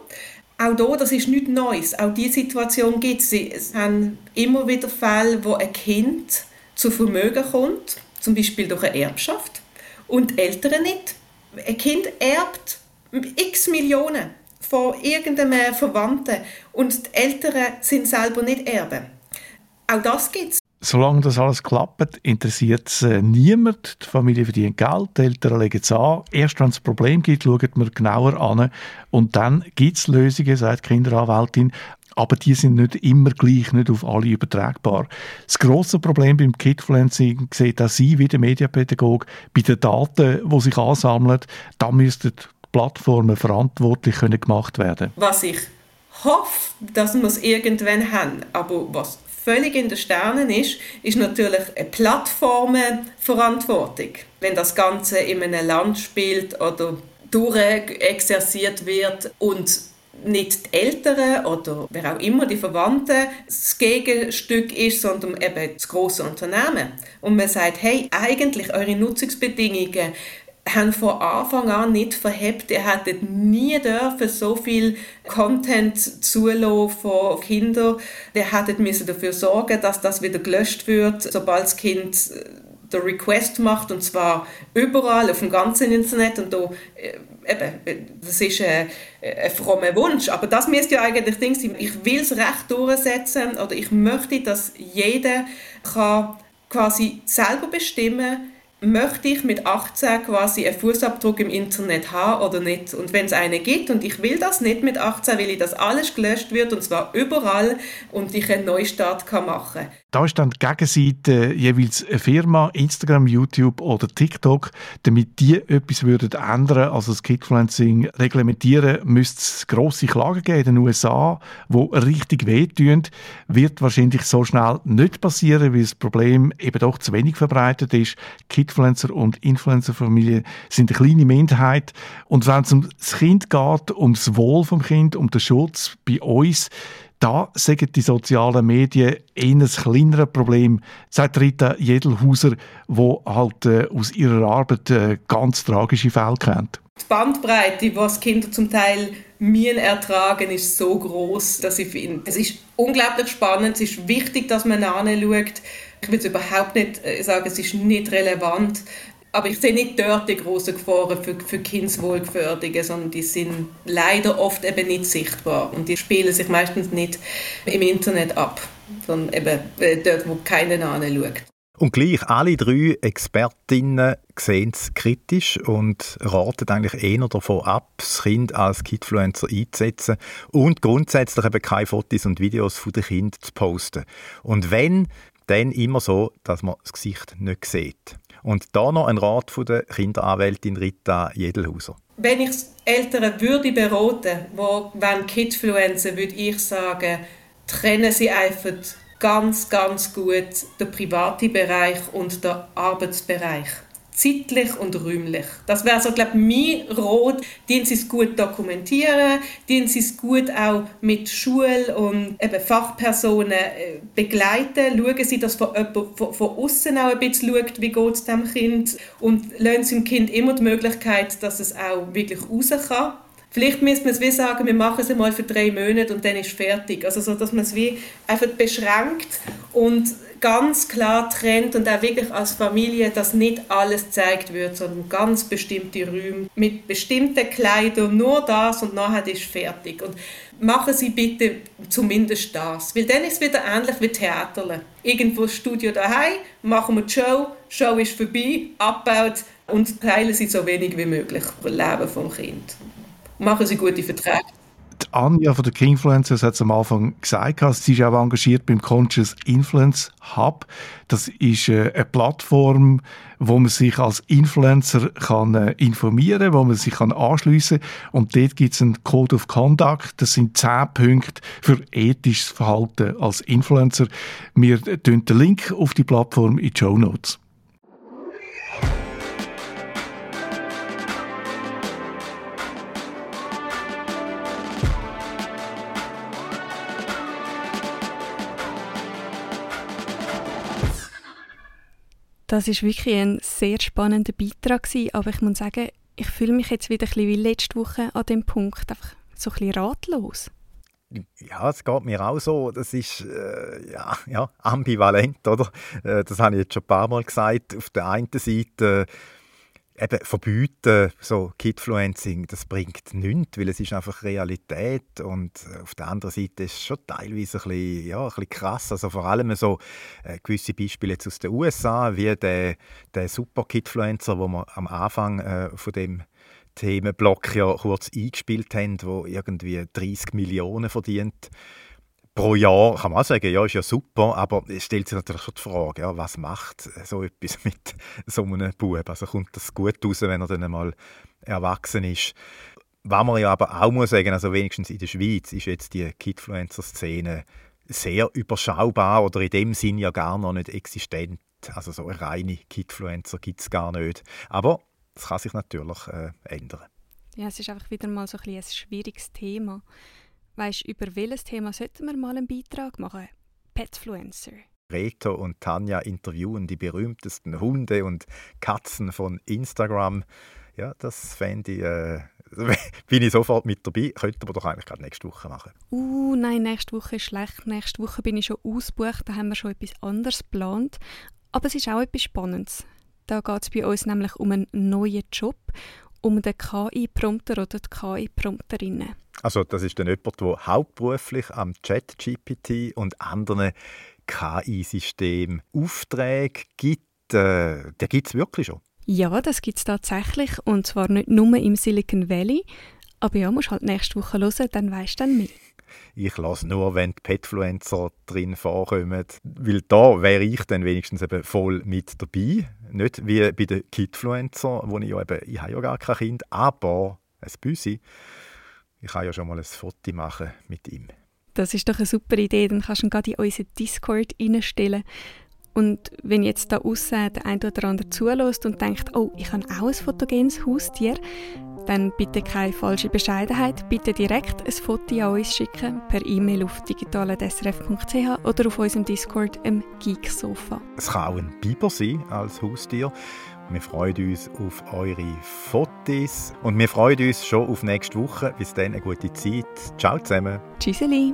auch da, das ist nichts Neues. Auch diese Situation gibt es. Es haben immer wieder Fälle, wo ein Kind zu Vermögen kommt, zum Beispiel durch eine Erbschaft, und Eltern nicht. Ein Kind erbt x Millionen von irgendeinem Verwandten und die Eltern sind selber nicht Erben. Auch das gibt es. Solange das alles klappt, interessiert es äh, niemand. Die Familie verdient Geld, die Eltern legen es an. Erst wenn es ein Problem gibt, schaut man genauer an. Und dann gibt es Lösungen, sagt die Kinderanwältin. Aber die sind nicht immer gleich, nicht auf alle übertragbar. Das grosse Problem beim Kidfluencing sieht auch Sie wie der Mediapädagoge bei den Daten, die sich ansammeln. Da müssten Plattformen verantwortlich können gemacht werden. Was ich hoffe, dass wir es irgendwann haben, aber was völlig in den Sternen ist, ist natürlich eine Plattformenverantwortung. Wenn das Ganze in einem Land spielt oder durchexerziert wird und nicht die Eltern oder wer auch immer, die Verwandten, das Gegenstück ist, sondern eben das große Unternehmen. Und man sagt, hey, eigentlich eure Nutzungsbedingungen haben von Anfang an nicht verhebt. Ihr hättet nie dürfen so viel Content zulassen von Kindern. Ihr hättet müssen dafür sorgen, dass das wieder gelöscht wird, sobald das Kind der Request macht und zwar überall auf dem ganzen Internet und da äh, eben, äh, das ist ein, ein frommer Wunsch, aber das müsste ja eigentlich Ding sein. Ich will es recht durchsetzen oder ich möchte, dass jeder kann quasi selber bestimmen möchte ich mit 18 quasi einen Fußabdruck im Internet haben oder nicht. Und wenn es einen gibt und ich will das nicht mit 18, will ich, dass alles gelöscht wird und zwar überall und ich einen Neustart kann machen Da ist dann die Gegenseite jeweils eine Firma, Instagram, YouTube oder TikTok, damit die etwas würden ändern, also das Kidfluencing reglementieren, müsste es grosse Klagen geben in den USA, wo richtig wehtun, wird wahrscheinlich so schnell nicht passieren, weil das Problem eben doch zu wenig verbreitet ist. Kid Influencer und Influencer-Familie sind eine kleine Minderheit. Und wenn es um das Kind geht, um das Wohl vom Kind, um den Schutz bei uns, da sagen die sozialen Medien ein kleineres Problem, sagt Rita Jedelhauser, die halt äh, aus ihrer Arbeit äh, ganz tragische Fälle kennt. Die Bandbreite, was Kinder zum Teil mir ertragen, ist so groß, dass ich finde, es ist unglaublich spannend, es ist wichtig, dass man anschaut, ich will überhaupt nicht äh, sagen, es ist nicht relevant, aber ich sehe nicht dort die großen Gefahren für, für Kindeswohlgefährdungen, sondern die sind leider oft eben nicht sichtbar und die spielen sich meistens nicht im Internet ab, sondern eben äh, dort, wo keiner anschaut. Und gleich alle drei Expertinnen sehen es kritisch und raten eigentlich eher davon ab, das Kind als Kidfluencer einzusetzen und grundsätzlich eben keine Fotos und Videos von den Kindern zu posten. Und wenn, dann immer so, dass man das Gesicht nicht sieht. Und da noch ein Rat von der Kinderanwältin Rita Jedelhauser. Wenn ich Eltern würde beraten, wo wenn Kidfluencer, würde ich sagen, trennen sie einfach ganz, ganz gut den privaten Bereich und den Arbeitsbereich zeitlich und räumlich. Das wäre so, glaube ich, mein Rot. Die sie es gut dokumentieren, die sie es gut auch mit Schul- und eben Fachpersonen äh, begleiten. Schauen sie, dass von, von, von außen auch ein bisschen schaut, wie geht es dem Kind und lassen sie dem Kind immer die Möglichkeit, dass es auch wirklich raus kann. Vielleicht müsste man es wie sagen, wir machen es einmal für drei Monate und dann ist fertig. Also so, dass man es wie einfach beschränkt und ganz klar trennt und auch wirklich als Familie, dass nicht alles gezeigt wird, sondern ganz bestimmte Räume mit bestimmten Kleidern, nur das und nachher ist fertig. Und machen Sie bitte zumindest das, weil dann ist es wieder ähnlich wie Theater. Irgendwo Studio daheim, machen wir die Show, Show ist vorbei, abgebaut und teilen Sie so wenig wie möglich das Leben vom Kind. Machen Sie gute Verträge. Anja von der Kingfluencers hat es am Anfang gesagt, sie ist auch engagiert beim Conscious Influence Hub. Das ist äh, eine Plattform, wo man sich als Influencer kann äh, informieren, wo man sich kann anschliessen und dort gibt es einen Code of Conduct. Das sind zehn Punkte für ethisches Verhalten als Influencer. Wir tun den Link auf die Plattform in die Show Notes. Das ist wirklich ein sehr spannender Beitrag gewesen, aber ich muss sagen, ich fühle mich jetzt wieder ein bisschen wie letzte Woche an dem Punkt. Einfach so ein bisschen ratlos. Ja, es geht mir auch so. Das ist äh, ja, ja, ambivalent, oder? Äh, das habe ich jetzt schon ein paar Mal gesagt. Auf der einen Seite eben verbieten, so Kidfluencing, das bringt nichts, weil es ist einfach Realität und äh, auf der anderen Seite ist es schon teilweise ein bisschen, ja, ein bisschen krass, also vor allem so äh, gewisse Beispiele jetzt aus den USA, wie der, der super Kidfluencer, wo man am Anfang äh, von dem Themenblock ja kurz eingespielt haben, wo irgendwie 30 Millionen verdient pro Jahr, kann man auch sagen, ja, ist ja super, aber es stellt sich natürlich schon die Frage, ja, was macht so etwas mit so einem Bub? Also kommt das gut raus, wenn er dann einmal erwachsen ist? Was man ja aber auch muss sagen, also wenigstens in der Schweiz ist jetzt die Kidfluencer-Szene sehr überschaubar oder in dem Sinn ja gar noch nicht existent. Also so reine Kidfluencer gibt es gar nicht. Aber das kann sich natürlich äh, ändern. Ja, es ist einfach wieder mal so ein, ein schwieriges Thema. Weißt du, über welches Thema sollten wir mal einen Beitrag machen? Petfluencer. Reto und Tanja interviewen die berühmtesten Hunde und Katzen von Instagram. Ja, das fände ich, äh, bin ich sofort mit dabei. Könnten wir doch eigentlich gerade nächste Woche machen. Uh, nein, nächste Woche ist schlecht. Nächste Woche bin ich schon ausgebucht, da haben wir schon etwas anderes geplant. Aber es ist auch etwas Spannendes. Da geht es bei uns nämlich um einen neuen Job, um den KI-Prompter oder die KI-Prompterinnen. Also das ist dann jemand, der hauptberuflich am ChatGPT und anderen KI-Systemen Aufträge gibt. Äh, der gibt es wirklich schon? Ja, das gibt es tatsächlich und zwar nicht nur im Silicon Valley. Aber ja, musst halt nächste Woche hören, dann weißt du dann mehr. Ich lasse nur, wenn die Petfluencer drin vorkommen, weil da wäre ich dann wenigstens eben voll mit dabei. Nicht wie bei den Kidfluencer, wo ich ja eben, ich habe ja gar kein Kind, aber ein Büsi. Ich kann ja schon mal ein Foto machen mit ihm. Das ist doch eine super Idee, dann kannst du ihn gerade in unseren Discord reinstellen. Und wenn jetzt da außen der ein oder andere zulässt und denkt, oh, ich habe auch ein fotogenes Haustier, dann bitte keine falsche Bescheidenheit. Bitte direkt ein Foto an uns schicken per E-Mail auf digitale.srf.ch oder auf unserem Discord im Geeksofa. Es kann auch ein Biber sein als Haustier. Wir freuen uns auf eure Fotos und wir freuen uns schon auf nächste Woche. Bis dann eine gute Zeit. Ciao zusammen. Tschüsseli.